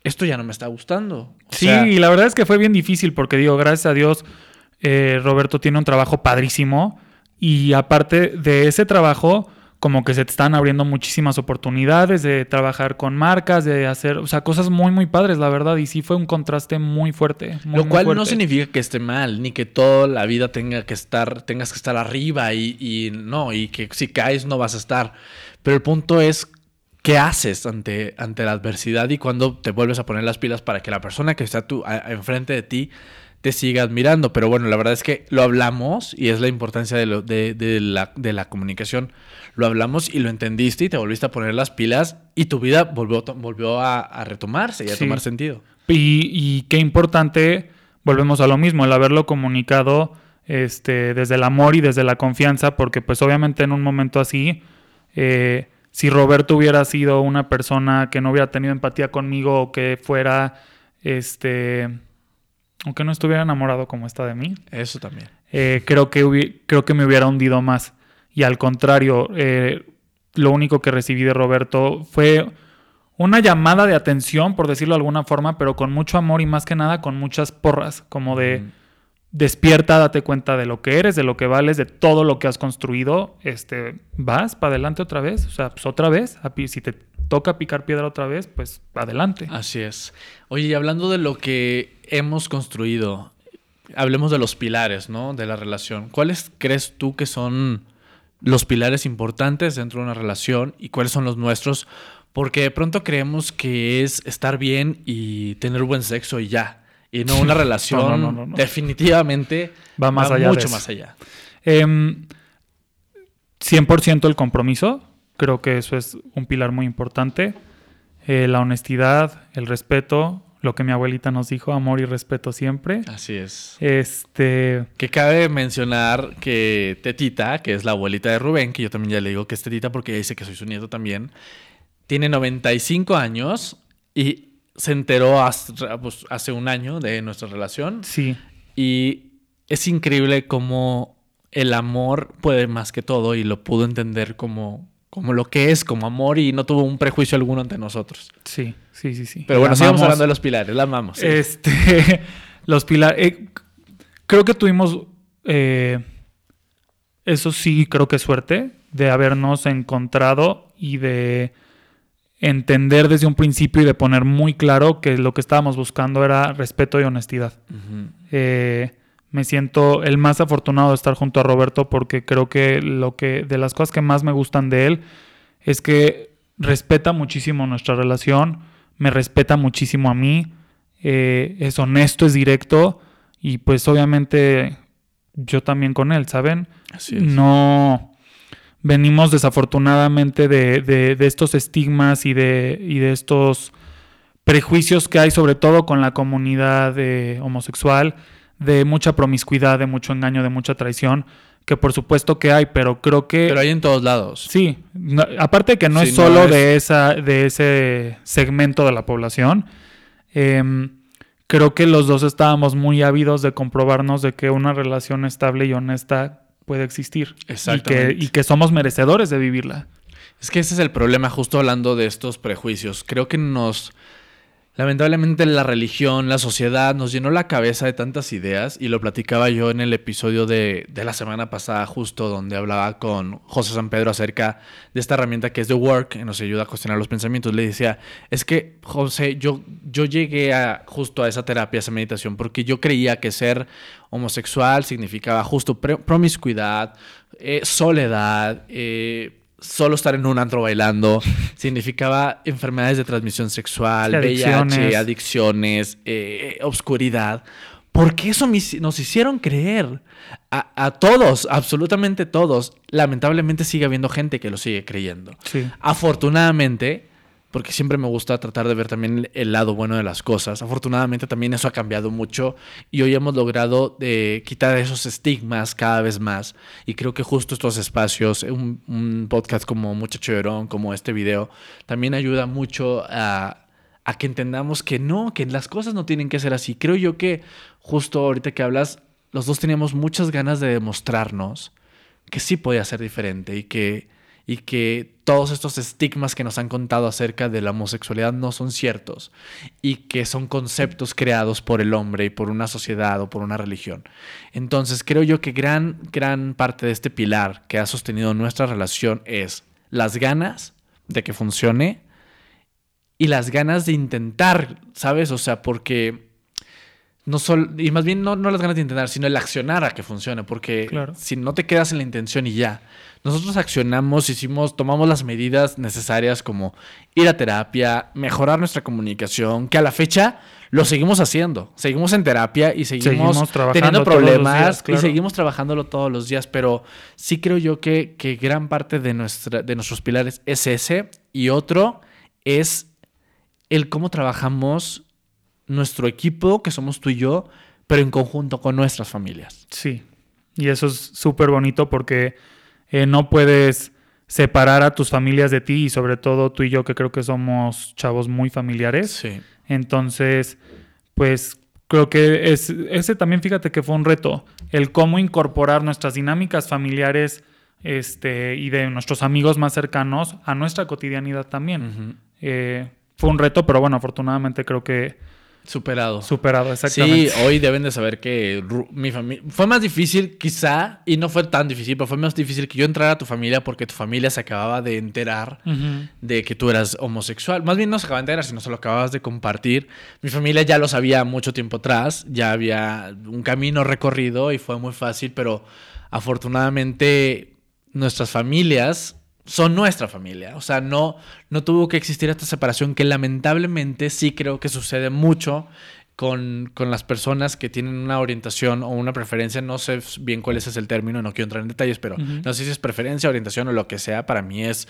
esto ya no me está gustando. sí, y la verdad es que fue bien difícil porque digo, gracias a Dios, eh, Roberto tiene un trabajo padrísimo y aparte de ese trabajo, como que se te están abriendo muchísimas oportunidades de trabajar con marcas, de hacer, o sea, cosas muy, muy padres, la verdad. Y sí fue un contraste muy fuerte. Lo cual no significa que esté mal, ni que toda la vida tenga que estar, tengas que estar arriba y, y no, y que si caes no vas a estar. Pero el punto es ¿qué haces ante, ante la adversidad y cuando te vuelves a poner las pilas para que la persona que está tú, enfrente de ti te siga admirando. Pero bueno, la verdad es que lo hablamos y es la importancia de, lo, de, de, la, de, la, comunicación. Lo hablamos y lo entendiste y te volviste a poner las pilas y tu vida volvió, volvió a, retomarse y a tomar sentido. Y, y, qué importante, volvemos a lo mismo, el haberlo comunicado este, desde el amor y desde la confianza, porque pues obviamente en un momento así, eh, si Roberto hubiera sido una persona que no hubiera tenido empatía conmigo o que fuera, este aunque no estuviera enamorado como está de mí. Eso también. Eh, creo, que creo que me hubiera hundido más. Y al contrario, eh, lo único que recibí de Roberto fue una llamada de atención, por decirlo de alguna forma, pero con mucho amor y más que nada con muchas porras, como de despierta, date cuenta de lo que eres, de lo que vales, de todo lo que has construido, este, vas para adelante otra vez, o sea, pues otra vez, si te toca picar piedra otra vez, pues adelante. Así es. Oye, y hablando de lo que hemos construido, hablemos de los pilares, ¿no? De la relación. ¿Cuáles crees tú que son los pilares importantes dentro de una relación y cuáles son los nuestros? Porque de pronto creemos que es estar bien y tener buen sexo y ya. Y no una [laughs] relación definitivamente va, más allá mucho más allá. 100% em, el compromiso. Creo que eso es un pilar muy importante. Eh, la honestidad, el respeto, lo que mi abuelita nos dijo, amor y respeto siempre. Así es. Este. Que cabe mencionar que Tetita, que es la abuelita de Rubén, que yo también ya le digo que es Tetita porque ella dice que soy su nieto también, tiene 95 años y se enteró pues, hace un año de nuestra relación. Sí. Y es increíble cómo el amor puede más que todo y lo pudo entender como como lo que es, como amor y no tuvo un prejuicio alguno ante nosotros. Sí, sí, sí, sí. Pero bueno, sigamos hablando de los pilares, la amamos. Este, [laughs] los pilares, eh, creo que tuvimos, eh, eso sí, creo que suerte de habernos encontrado y de entender desde un principio y de poner muy claro que lo que estábamos buscando era respeto y honestidad. Eh, me siento el más afortunado de estar junto a Roberto porque creo que lo que de las cosas que más me gustan de él es que respeta muchísimo nuestra relación, me respeta muchísimo a mí, eh, es honesto, es directo y pues obviamente yo también con él, ¿saben? No venimos desafortunadamente de, estos estigmas y de, y de estos prejuicios que hay sobre todo con la comunidad eh, homosexual, de mucha promiscuidad, de mucho engaño, de mucha traición, que por supuesto que hay, pero creo que... Pero hay en todos lados. Sí, aparte que no es solo De, esa, de ese segmento de la población, em, creo que los dos estábamos muy ávidos de comprobarnos de que una relación estable y honesta puede existir. Exactamente. Y que, y que somos merecedores de vivirla. Es que ese es el problema, justo hablando de estos prejuicios. Creo que nos Lamentablemente la religión, la sociedad nos llenó la cabeza de tantas ideas y lo platicaba yo en el episodio de, la semana pasada justo donde hablaba con José San Pedro acerca de esta herramienta que es The Work, que nos ayuda a cuestionar los pensamientos. Le decía, es que José, yo, yo llegué a, justo a esa terapia, a esa meditación, porque yo creía que ser homosexual significaba justo promiscuidad, eh, soledad, eh, solo estar en un antro bailando [laughs] significaba enfermedades de transmisión sexual, VIH, adicciones, eh, obscuridad. Porque eso nos hicieron creer a, a, todos, absolutamente todos. Lamentablemente sigue habiendo gente que lo sigue creyendo. Afortunadamente, porque siempre me gusta tratar de ver también el lado bueno de las cosas. Afortunadamente también eso ha cambiado mucho y hoy hemos logrado eh, quitar esos estigmas cada vez más y creo que justo estos espacios, un, podcast como Muchacho Verón, como este video, también ayuda mucho a, a que entendamos que no, que las cosas no tienen que ser así. Creo yo que justo ahorita que hablas, los dos teníamos muchas ganas de demostrarnos que sí podía ser diferente y que y que todos estos estigmas que nos han contado acerca de la homosexualidad no son ciertos y que son conceptos creados por el hombre y por una sociedad o por una religión. Entonces creo yo que gran, gran parte de este pilar que ha sostenido nuestra relación es las ganas de que funcione y las ganas de intentar, ¿sabes? O sea, porque no solo, y más bien no, no, las ganas de intentar, sino el accionar a que funcione, porque si no te quedas en la intención y ya, nosotros accionamos, hicimos, tomamos las medidas necesarias como ir a terapia, mejorar nuestra comunicación, que a la fecha lo seguimos haciendo, seguimos en terapia y seguimos, teniendo problemas y seguimos trabajándolo todos los días, pero sí creo yo que, que gran parte de, nuestra, de nuestros pilares es ese y otro es el cómo trabajamos nuestro equipo, que somos tú y yo, pero en conjunto con nuestras familias. Sí, y eso es súper bonito porque eh, no puedes separar a tus familias de ti y sobre todo tú y yo que creo que somos chavos muy familiares. Sí. Entonces, pues creo que es, ese también fíjate que fue un reto, el cómo incorporar nuestras dinámicas familiares este, y de nuestros amigos más cercanos a nuestra cotidianidad también. Eh, fue un reto, pero bueno, afortunadamente creo que Superado. Superado, exactamente. Sí, hoy deben de saber que mi familia... Fue más difícil quizá, y no fue tan difícil, pero fue más difícil que yo entrara a tu familia porque tu familia se acababa de enterar de que tú eras homosexual. Más bien no se acababa de enterar, sino se lo acababas de compartir. Mi familia ya lo sabía mucho tiempo atrás, ya había un camino recorrido y fue muy fácil, pero afortunadamente nuestras familias son nuestra familia. O sea, no, no tuvo que existir esta separación que lamentablemente sí creo que sucede mucho con, las personas que tienen una orientación o una preferencia. No sé bien cuál es el término, no quiero entrar en detalles, pero no sé si es preferencia, orientación o lo que sea. Para mí es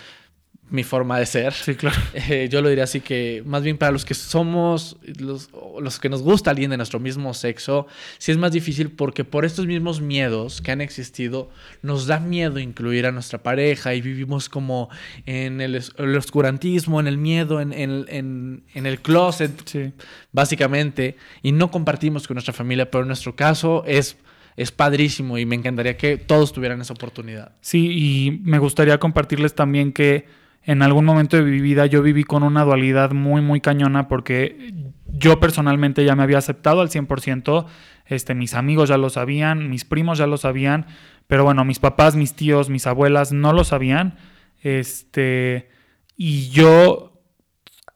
mi forma de ser. Sí, claro. [laughs] Eh, yo lo diría así que, más bien para los que somos, los, los, que nos gusta alguien de nuestro mismo sexo, sí es más difícil porque por estos mismos miedos que han existido, nos da miedo incluir a nuestra pareja y vivimos como en el, oscurantismo, en el miedo, en, en, en el closet, básicamente, y no compartimos con nuestra familia, pero en nuestro caso es es padrísimo y me encantaría que todos tuvieran esa oportunidad. Sí, y me gustaría compartirles también que en algún momento de mi vida yo viví con una dualidad muy, muy cañona porque yo personalmente ya me había aceptado al 100%, este, mis amigos ya lo sabían, mis primos ya lo sabían, pero bueno, mis papás, mis tíos, mis abuelas no lo sabían, este, y yo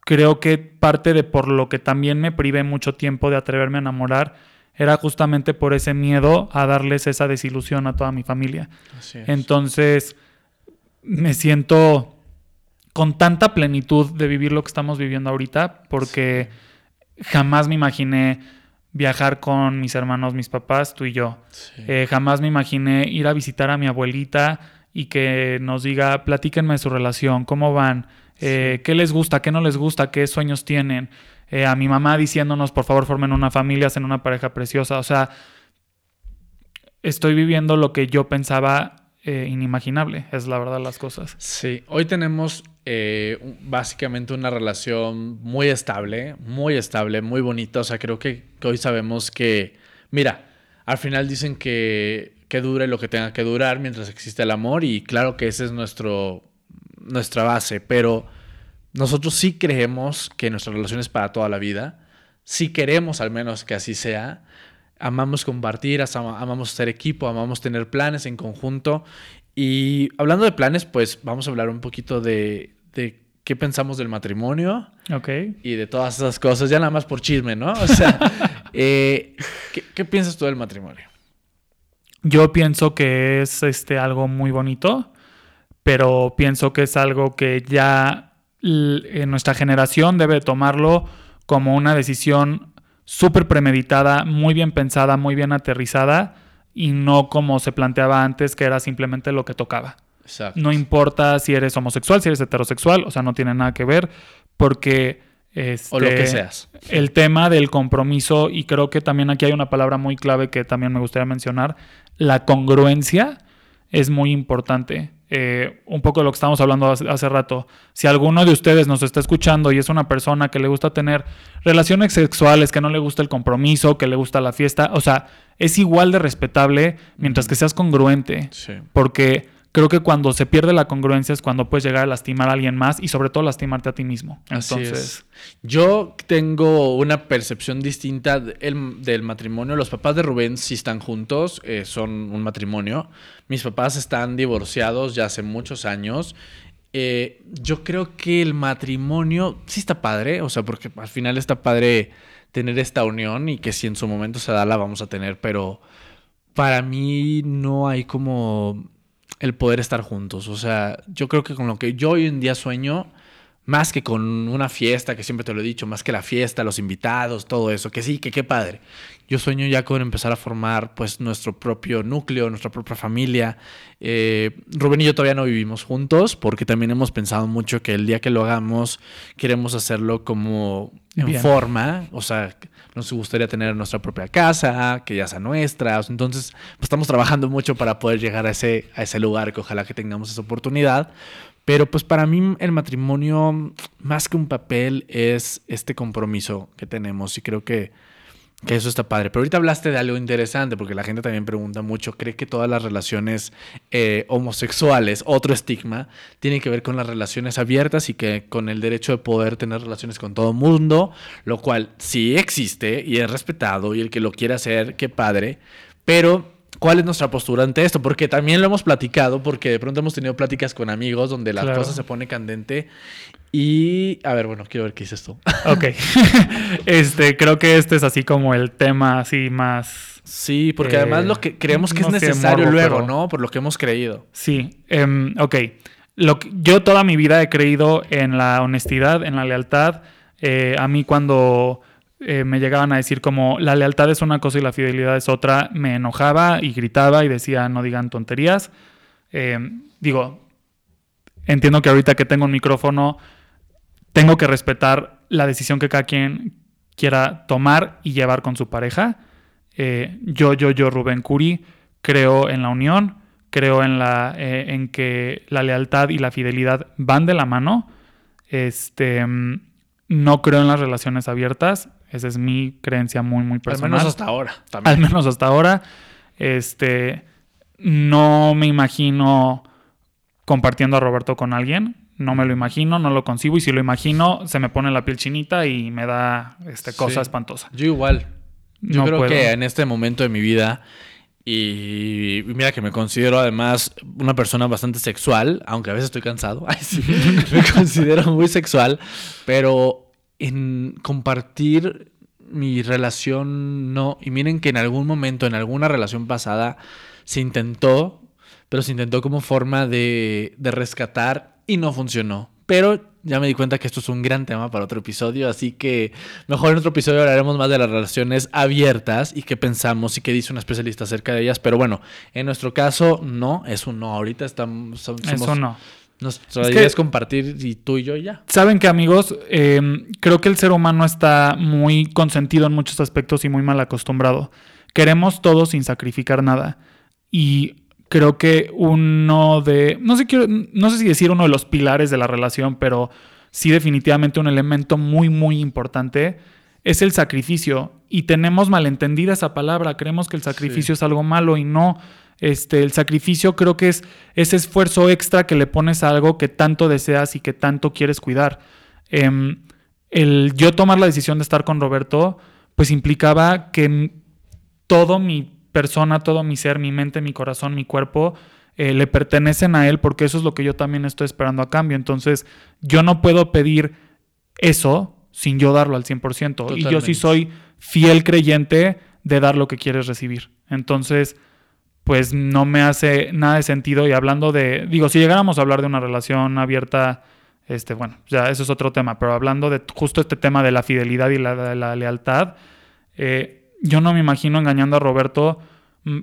creo que parte de por lo que también me privé mucho tiempo de atreverme a enamorar era justamente por ese miedo a darles esa desilusión a toda mi familia. Entonces, me siento con tanta plenitud de vivir lo que estamos viviendo ahorita, porque jamás me imaginé viajar con mis hermanos, mis papás, tú y yo. Eh, jamás me imaginé ir a visitar a mi abuelita y que nos diga, platíquenme de su relación, cómo van, eh, qué les gusta, qué no les gusta, qué sueños tienen. Eh, a mi mamá diciéndonos, por favor, formen una familia, hacen una pareja preciosa. O sea, estoy viviendo lo que yo pensaba inimaginable, es la verdad las cosas. Sí, hoy tenemos básicamente una relación muy estable, muy estable, muy bonita. O sea, creo que hoy sabemos que, mira, al final dicen que que dure lo que tenga que durar mientras existe el amor y claro que esa es nuestro, nuestra base, pero nosotros sí creemos que nuestra relación es para toda la vida, sí queremos al menos que así sea, amamos compartir, amamos ser equipo, amamos tener planes en conjunto. Y hablando de planes, pues vamos a hablar un poquito de, de qué pensamos del matrimonio. Y de todas esas cosas, ya nada más por chisme, ¿no? O sea, [laughs] eh, ¿qué, ¿qué, piensas tú del matrimonio? Yo pienso que es este, algo muy bonito, pero pienso que es algo que ya en nuestra generación debe tomarlo como una decisión súper premeditada, muy bien pensada, muy bien aterrizada y no como se planteaba antes, que era simplemente lo que tocaba. No importa si eres homosexual, si eres heterosexual, o sea, no tiene nada que ver, porque o lo que este, seas. El tema del compromiso, y creo que también aquí hay una palabra muy clave que también me gustaría mencionar, la congruencia es muy importante. Eh, un poco de lo que estábamos hablando hace, rato. Si alguno de ustedes nos está escuchando y es una persona que le gusta tener relaciones sexuales, que no le gusta el compromiso, que le gusta la fiesta, o sea, es igual de respetable mientras que seas congruente. Sí. Porque creo que cuando se pierde la congruencia es cuando puedes llegar a lastimar a alguien más y sobre todo lastimarte a ti mismo. Entonces, yo tengo una percepción distinta del, matrimonio. Los papás de Rubén sí están juntos, eh, son un matrimonio. Mis papás están divorciados ya hace muchos años. Eh, yo creo que el matrimonio sí está padre, o sea, porque al final está padre tener esta unión y que si en su momento se da la vamos a tener, pero para mí no hay como el poder estar juntos. O sea, yo creo que con lo que yo hoy en día sueño, más que con una fiesta, que siempre te lo he dicho, más que la fiesta, los invitados, todo eso, que sí, que qué padre. Yo sueño ya con empezar a formar pues nuestro propio núcleo, nuestra propia familia. Eh, Rubén y yo todavía no vivimos juntos porque también hemos pensado mucho que el día que lo hagamos queremos hacerlo como en forma, o sea, nos gustaría tener nuestra propia casa, que ya sea nuestra. Entonces, pues, estamos trabajando mucho para poder llegar a ese, a ese lugar, que ojalá que tengamos esa oportunidad. Pero pues para mí el matrimonio, más que un papel, es este compromiso que tenemos y creo que que eso está padre. Pero ahorita hablaste de algo interesante, porque la gente también pregunta mucho, ¿cree que todas las relaciones eh, homosexuales, otro estigma, tienen que ver con las relaciones abiertas y que con el derecho de poder tener relaciones con todo el mundo? Lo cual sí existe y es respetado y el que lo quiera hacer, qué padre. Pero ¿Cuál es nuestra postura ante esto? Porque también lo hemos platicado, porque de pronto hemos tenido pláticas con amigos donde la cosa se pone candente y, a ver, bueno, quiero ver qué dices tú. [laughs] Ok. [laughs] este, creo que este es así como el tema así más... Sí, porque además lo que creemos que es necesario luego, ¿no? Por lo que hemos creído. Sí, um, ok. Lo yo toda mi vida he creído en la honestidad, en la lealtad. Eh, a mí cuando eh, me llegaban a decir como la lealtad es una cosa y la fidelidad es otra, me enojaba y gritaba y decía no digan tonterías. Em, digo, entiendo que ahorita que tengo un micrófono tengo que respetar la decisión que cada quien quiera tomar y llevar con su pareja. Eh, yo, yo, yo, Rubén Curi, creo en la unión, creo en, la, eh, en que la lealtad y la fidelidad van de la mano. Este, mm, no creo en las relaciones abiertas. Esa es mi creencia muy, muy personal. Al menos hasta ahora. Al menos hasta ahora. Este, no me imagino compartiendo a Roberto con alguien no me lo imagino, no lo concibo y si lo imagino se me pone la piel chinita y me da este, cosa espantosa. Yo igual. Yo creo que en este momento de mi vida Y mira que me considero además una persona bastante sexual, aunque a veces estoy cansado. [laughs] [laughs] me considero muy sexual, pero en compartir mi relación no. Y miren que en algún momento, en alguna relación pasada, se intentó, pero se intentó como forma de, de rescatar y no funcionó. Pero ya me di cuenta que esto es un gran tema para otro episodio, así que mejor en otro episodio hablaremos más de las relaciones abiertas y qué pensamos y qué dice un especialista acerca de ellas. Pero bueno, en nuestro caso, no, es un no. Ahorita estamos. Somos, Eso no. Nuestra idea es compartir y tú y yo ya. Saben que amigos, em, creo que el ser humano está muy consentido en muchos aspectos y muy mal acostumbrado. Queremos todo sin sacrificar nada. Y creo que uno de, no sé, no sé si decir uno de los pilares de la relación, pero sí definitivamente un elemento muy, muy importante es el sacrificio. Y tenemos malentendida esa palabra, creemos que el sacrificio es algo malo y no. Este, el sacrificio creo que es ese esfuerzo extra que le pones a algo que tanto deseas y que tanto quieres cuidar. Em, el yo tomar la decisión de estar con Roberto, pues implicaba que todo mi persona, todo mi ser, mi mente, mi corazón, mi cuerpo, eh, le pertenecen a él porque eso es lo que yo también estoy esperando a cambio. Entonces, yo no puedo pedir eso sin yo darlo al 100%. Y yo sí soy fiel creyente de dar lo que quieres recibir. Entonces, pues no me hace nada de sentido. Y hablando de, digo, si llegáramos a hablar de una relación abierta, este, bueno, ya eso es otro tema, pero hablando de justo este tema de la fidelidad y la, de la lealtad, eh, yo no me imagino engañando a Roberto, mm,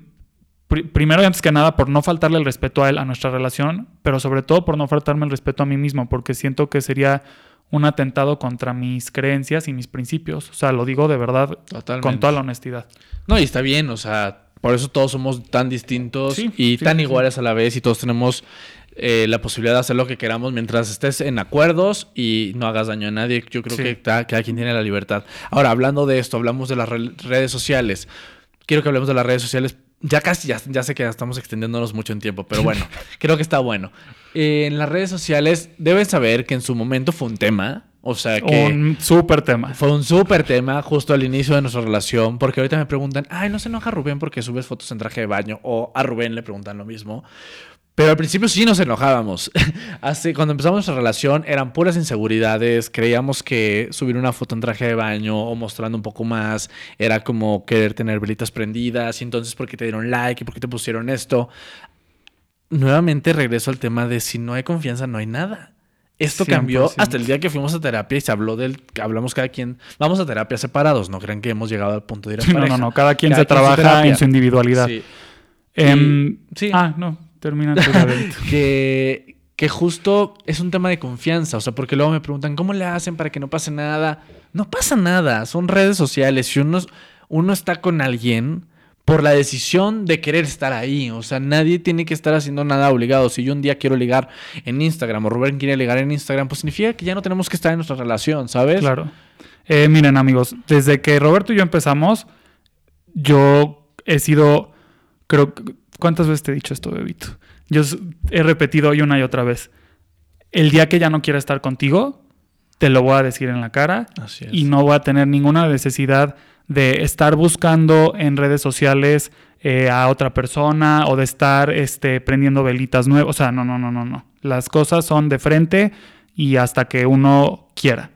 primero y antes que nada por no faltarle el respeto a él, a nuestra relación, pero sobre todo por no faltarme el respeto a mí mismo, porque siento que sería un atentado contra mis creencias y mis principios. O sea, lo digo de verdad con toda la honestidad. No, y está bien, o sea, por eso todos somos tan distintos y tan iguales a la vez y todos tenemos eh, la posibilidad de hacer lo que queramos mientras estés en acuerdos y no hagas daño a nadie. Yo creo que cada, quien tiene la libertad. Ahora, hablando de esto, hablamos de las redes sociales. Quiero que hablemos de las redes sociales. Ya casi, ya, sé que estamos extendiéndonos mucho en tiempo, pero bueno, [laughs] creo que está bueno. en las redes sociales deben saber que en su momento fue un tema. O sea que. Un súper tema. Fue un súper tema justo al inicio de nuestra relación. Porque ahorita me preguntan, ay, no se enoja Rubén porque subes fotos en traje de baño. O a Rubén le preguntan lo mismo. Pero al principio sí nos enojábamos. [laughs] Así, cuando empezamos nuestra relación eran puras inseguridades. Creíamos que subir una foto en traje de baño o mostrando un poco más era como querer tener velitas prendidas. Y entonces, ¿por qué te dieron like? ¿Y por qué te pusieron esto? Nuevamente regreso al tema de si no hay confianza, no hay nada. Esto cambió hasta el día que fuimos a terapia y se habló del. Hablamos cada quien. Vamos a terapia separados. No creen que hemos llegado al punto de ir a pareja. No, no, no. Cada quien se trabaja en su individualidad. Sí. Em, sí. Ah, no. Termina [laughs] que, que justo es un tema de confianza. O sea, porque luego me preguntan, ¿cómo le hacen para que no pase nada? No pasa nada. Son redes sociales. Si uno, uno está con alguien por la decisión de querer estar ahí. O sea, nadie tiene que estar haciendo nada obligado. Si yo un día quiero ligar en Instagram o Rubén quiere ligar en Instagram, pues significa que ya no tenemos que estar en nuestra relación, ¿sabes? Claro. Eh, miren, amigos, desde que Roberto y yo empezamos, yo he sido, creo, ¿Cuántas veces te he dicho esto, bebito? Yo he repetido hoy una y otra vez. El día que ya no quiera estar contigo, te lo voy a decir en la cara. Y no voy a tener ninguna necesidad de estar buscando en redes sociales eh, a otra persona o de estar este, prendiendo velitas nuevas. O sea, no, no, no, no, no. Las cosas son de frente y hasta que uno quiera.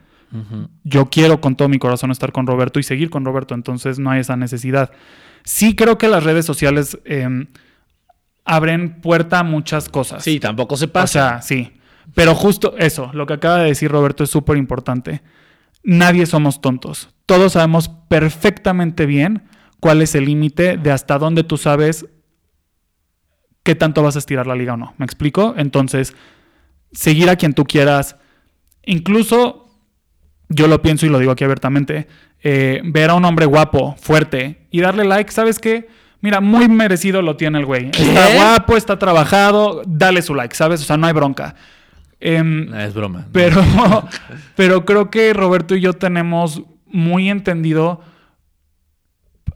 Yo quiero con todo mi corazón estar con Roberto y seguir con Roberto, entonces no hay esa necesidad. Sí creo que las redes sociales... Em, abren puerta a muchas cosas. Sí, tampoco se pasa. O sea, sí. Pero justo eso, lo que acaba de decir Roberto es súper importante. Nadie somos tontos. Todos sabemos perfectamente bien cuál es el límite de hasta dónde tú sabes qué tanto vas a estirar la liga o no. ¿Me explico? Entonces, seguir a quien tú quieras. Incluso, yo lo pienso y lo digo aquí abiertamente, eh, ver a un hombre guapo, fuerte y darle like, ¿sabes qué? Mira, muy merecido lo tiene el güey. Está guapo, está trabajado, dale su like, ¿sabes? O sea, no hay bronca. Em, es broma. Pero, [laughs] pero creo que Roberto y yo tenemos muy entendido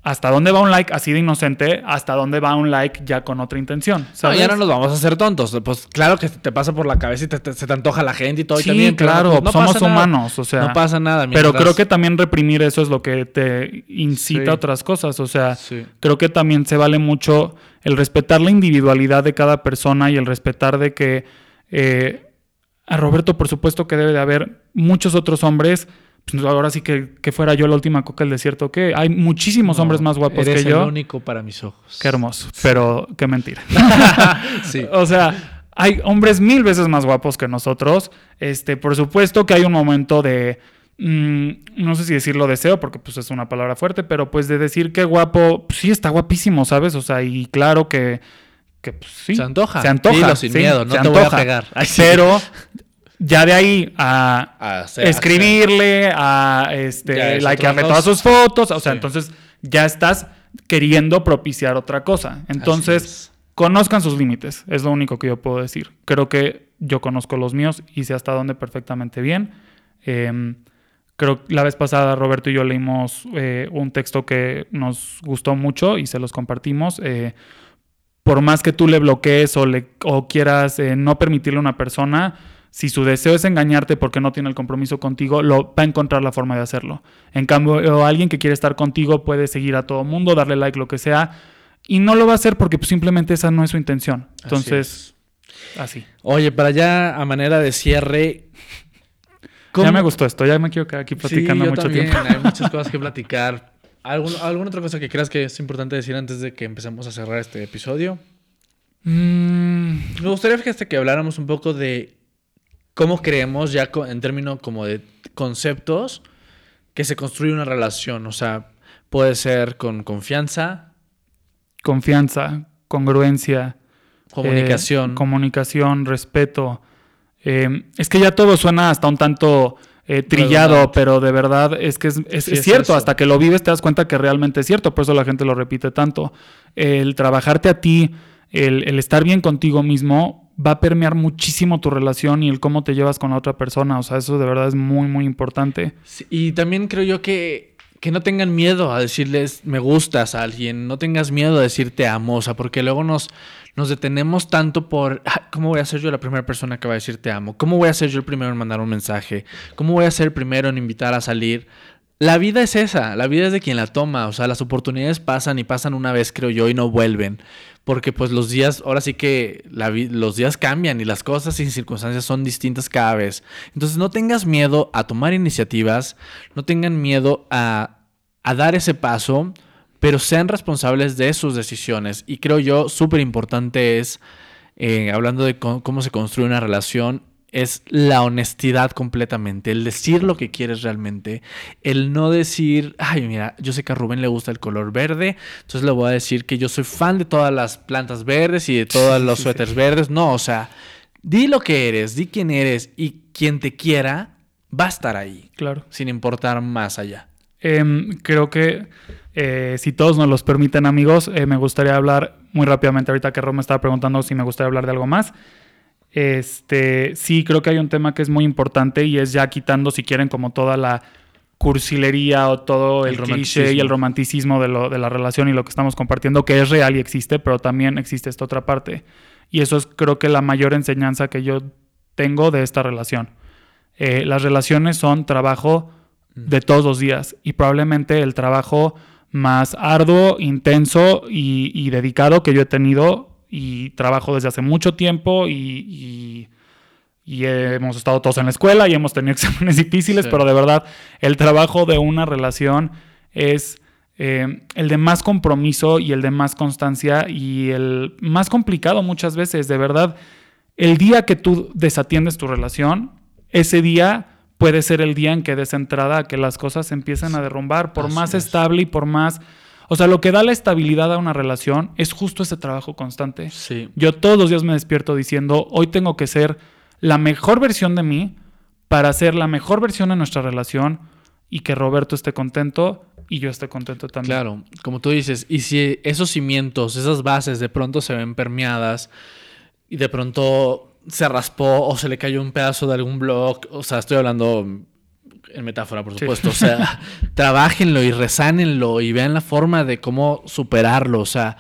hasta dónde va un like así de inocente, hasta dónde va un like ya con otra intención. ¿sabes? No, ya no nos vamos a hacer tontos. Pues claro que te pasa por la cabeza y se te antoja la gente y todo. Sí, y también, claro, pues, somos humanos, o sea. No pasa nada. Pero creo que también reprimir eso es lo que te incita a otras cosas. O sea, creo que también se vale mucho el respetar la individualidad de cada persona y el respetar de que eh, a Roberto, por supuesto que debe de haber muchos otros hombres pues ahora sí que, que, fuera yo la última coca del desierto, que hay muchísimos hombres más guapos que yo. el único para mis ojos. Qué hermoso, pero qué mentira. [laughs] sí. O sea, hay hombres mil veces más guapos que nosotros. Este, por supuesto que hay un momento de mm, no sé si decirlo deseo, porque pues es una palabra fuerte, pero pues de decir que guapo, pues, sí está guapísimo, ¿sabes? O sea, y claro que, que pues, sí. Se antoja. Se antoja. sin miedo, no te voy a pegar. pero ya de ahí a, escribirle, a este, likearle todas sus fotos, o sea, entonces ya estás queriendo propiciar otra cosa. Entonces, conozcan sus límites, es lo único que yo puedo decir. Creo que yo conozco los míos y sé hasta dónde perfectamente bien. Em, creo que la vez pasada Roberto y yo leímos eh, un texto que nos gustó mucho y se los compartimos. Eh, por más que tú le bloquees o, le, o quieras eh, no permitirle a una persona, si su deseo es engañarte porque no tiene el compromiso contigo, lo, va a encontrar la forma de hacerlo. En cambio, alguien que quiere estar contigo puede seguir a todo mundo, darle like, lo que sea, y no lo va a hacer porque pues, simplemente esa no es su intención. Entonces, así. Oye, para ya a manera de cierre. Ya me gustó esto, ya me quiero quedar aquí platicando mucho tiempo. Hay [laughs] muchas cosas que platicar. ¿Alguna otra cosa que creas que es importante decir antes de que empecemos a cerrar este episodio? Mm. Me gustaría, fíjate, que habláramos un poco de cómo creemos ya en términos como de conceptos que se construye una relación. O sea, puede ser con confianza. Confianza, congruencia. Comunicación. Eh, comunicación, respeto. Eh, es que ya todo suena hasta un tanto eh, trillado, pero de verdad es que es, cierto. hasta que lo vives te das cuenta que realmente es cierto. Por eso la gente lo repite tanto. El trabajarte a ti, el, el estar bien contigo mismo, va a permear muchísimo tu relación y el cómo te llevas con la otra persona. O sea, eso de verdad es muy, muy importante. y también creo yo que, que no tengan miedo a decirles me gustas a alguien, no tengas miedo a decir te amo, o sea, porque luego nos, nos detenemos tanto por cómo voy a ser yo la primera persona que va a decir te amo, cómo voy a ser yo el primero en mandar un mensaje, cómo voy a ser el primero en invitar a salir. La vida es esa, la vida es de quien la toma, o sea, las oportunidades pasan y pasan una vez, creo yo, y no vuelven porque pues los días, ahora sí que los días cambian y las cosas y circunstancias son distintas cada vez. Entonces no tengas miedo a tomar iniciativas, no tengan miedo a, dar ese paso, pero sean responsables de sus decisiones. Y creo yo, súper importante es, eh, hablando de cómo se construye una relación, es la honestidad completamente, el decir lo que quieres realmente, el no decir, ay, mira, yo sé que a Rubén le gusta el color verde, entonces le voy a decir que yo soy fan de todas las plantas verdes y de todos los [laughs] suéteres verdes. No, o sea, di lo que eres, di quién eres y quien te quiera va a estar ahí. Claro. Sin importar más allá. Em, creo que eh, si todos nos los permiten, amigos, eh, me gustaría hablar muy rápidamente ahorita que Roma estaba preguntando si me gustaría hablar de algo más. Este, sí, creo que hay un tema que es muy importante y es ya quitando, si quieren, como toda la cursilería o todo el, cliché y el romanticismo de, lo, de la relación y lo que estamos compartiendo, que es real y existe, pero también existe esta otra parte. Y eso es creo que la mayor enseñanza que yo tengo de esta relación. Eh, las relaciones son trabajo mm. de todos los días y probablemente el trabajo más arduo, intenso y, y dedicado que yo he tenido y trabajo desde hace mucho tiempo y, hemos estado todos en la escuela y hemos tenido [laughs] exámenes difíciles, pero de verdad el trabajo de una relación es eh, el de más compromiso y el de más constancia y el más complicado muchas veces, de verdad. El día que tú desatiendes tu relación, ese día puede ser el día en que des entrada a que las cosas empiezan a derrumbar, por más estable y por más o sea, lo que da la estabilidad a una relación es justo ese trabajo constante. Sí. Yo todos los días me despierto diciendo, hoy tengo que ser la mejor versión de mí para ser la mejor versión de nuestra relación y que Roberto esté contento y yo esté contento también. Claro, como tú dices, y si esos cimientos, esas bases de pronto se ven permeadas y de pronto se raspó o se le cayó un pedazo de algún blog, o sea, estoy hablando En metáfora, por supuesto. O [laughs] sea, trabajenlo y resánenlo y vean la forma de cómo superarlo. O sea,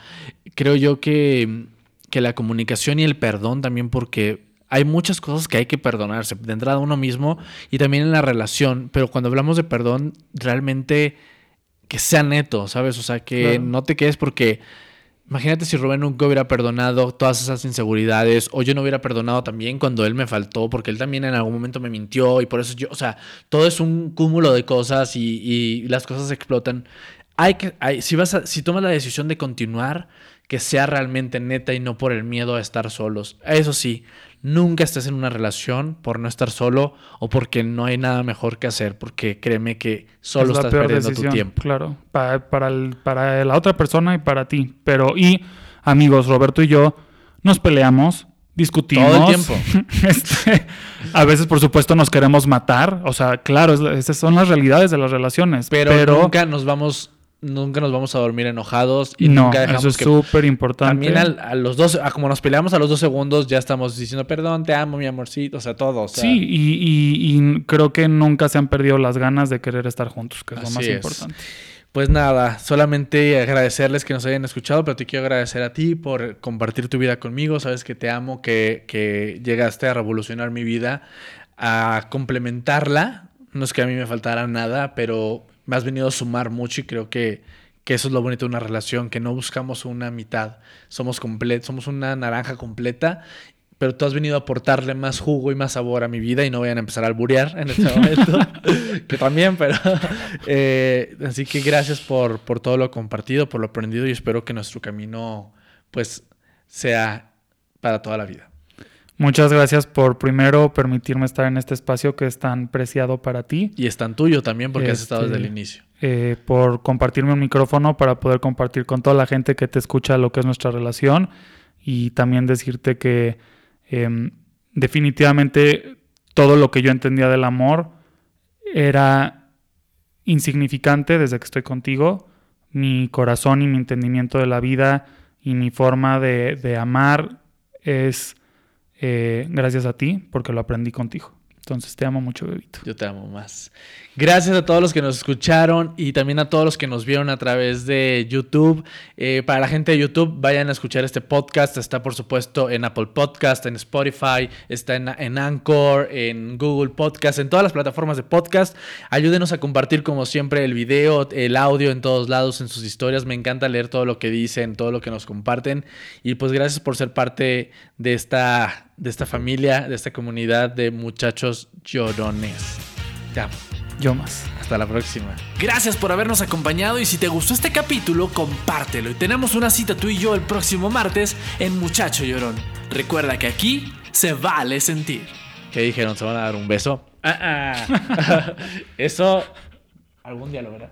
creo yo que, que la comunicación y el perdón también, porque hay muchas cosas que hay que perdonarse, de entrada uno mismo y también en la relación, pero cuando hablamos de perdón, realmente que sea neto, ¿sabes? O sea, que no te quedes porque Imagínate si Rubén nunca hubiera perdonado todas esas inseguridades, o yo no hubiera perdonado también cuando él me faltó, porque él también en algún momento me mintió, y por eso yo, o sea, todo es un cúmulo de cosas y, las cosas explotan. Hay que, hay, si, vas a, si tomas la decisión de continuar, que sea realmente neta y no por el miedo a estar solos. Eso sí, Nunca estés en una relación por no estar solo o porque no hay nada mejor que hacer, porque créeme que solo estás perdiendo tu tiempo. Claro, para, para, la otra persona y para ti. Pero, y amigos, Roberto y yo nos peleamos, discutimos. Todo el tiempo. [laughs] Este, a veces, por supuesto, nos queremos matar. O sea, claro, esas son las realidades de las relaciones. pero nunca nos vamos nunca nos vamos a dormir enojados y nunca dejamos eso es súper importante. También a los dos, como nos peleamos a los dos segundos, ya estamos diciendo perdón, te amo, mi amorcito, o sea, todo. Sí, y, creo que nunca se han perdido las ganas de querer estar juntos, que es lo más importante. Pues nada, solamente agradecerles que nos hayan escuchado, pero te quiero agradecer a ti por compartir tu vida conmigo. Sabes que te amo, que, que llegaste a revolucionar mi vida, a complementarla. No es que a mí me faltara nada, pero me has venido a sumar mucho y creo que, eso es lo bonito de una relación, que no buscamos una mitad, somos, somos una naranja completa, pero tú has venido a aportarle más jugo y más sabor a mi vida y no vayan a empezar a alburear en este [laughs] momento, que también, pero eh, así que gracias por, por todo lo compartido, por lo aprendido y espero que nuestro camino pues sea para toda la vida. Muchas gracias por primero permitirme estar en este espacio que es tan preciado para ti. Y es tan tuyo también porque has estado desde el este, inicio. Eh, por compartirme un micrófono para poder compartir con toda la gente que te escucha lo que es nuestra relación y también decirte que em, definitivamente todo lo que yo entendía del amor era insignificante desde que estoy contigo. Mi corazón y mi entendimiento de la vida y mi forma de, de amar es eh, gracias a ti, porque lo aprendí contigo. Entonces te amo mucho, bebito. Yo te amo más. Gracias a todos los que nos escucharon y también a todos los que nos vieron a través de YouTube. Eh, para la gente de YouTube, vayan a escuchar este podcast. Está, por supuesto, en Apple Podcast, en Spotify, está en, en Anchor, en Google Podcast, en todas las plataformas de podcast. Ayúdenos a compartir, como siempre, el video, el audio en todos lados, en sus historias. Me encanta leer todo lo que dicen, todo lo que nos comparten. Y pues gracias por ser parte de esta, de esta familia, de esta comunidad de muchachos llorones. Te amo. Yo más. Hasta la próxima. Gracias por habernos acompañado y si te gustó este capítulo, compártelo. Y tenemos una cita tú y yo el próximo martes en Muchacho Llorón. Recuerda que aquí se vale sentir. ¿Qué dijeron? ¿Se van a dar un beso? Ah, ah. [laughs] Eso algún día lo verá.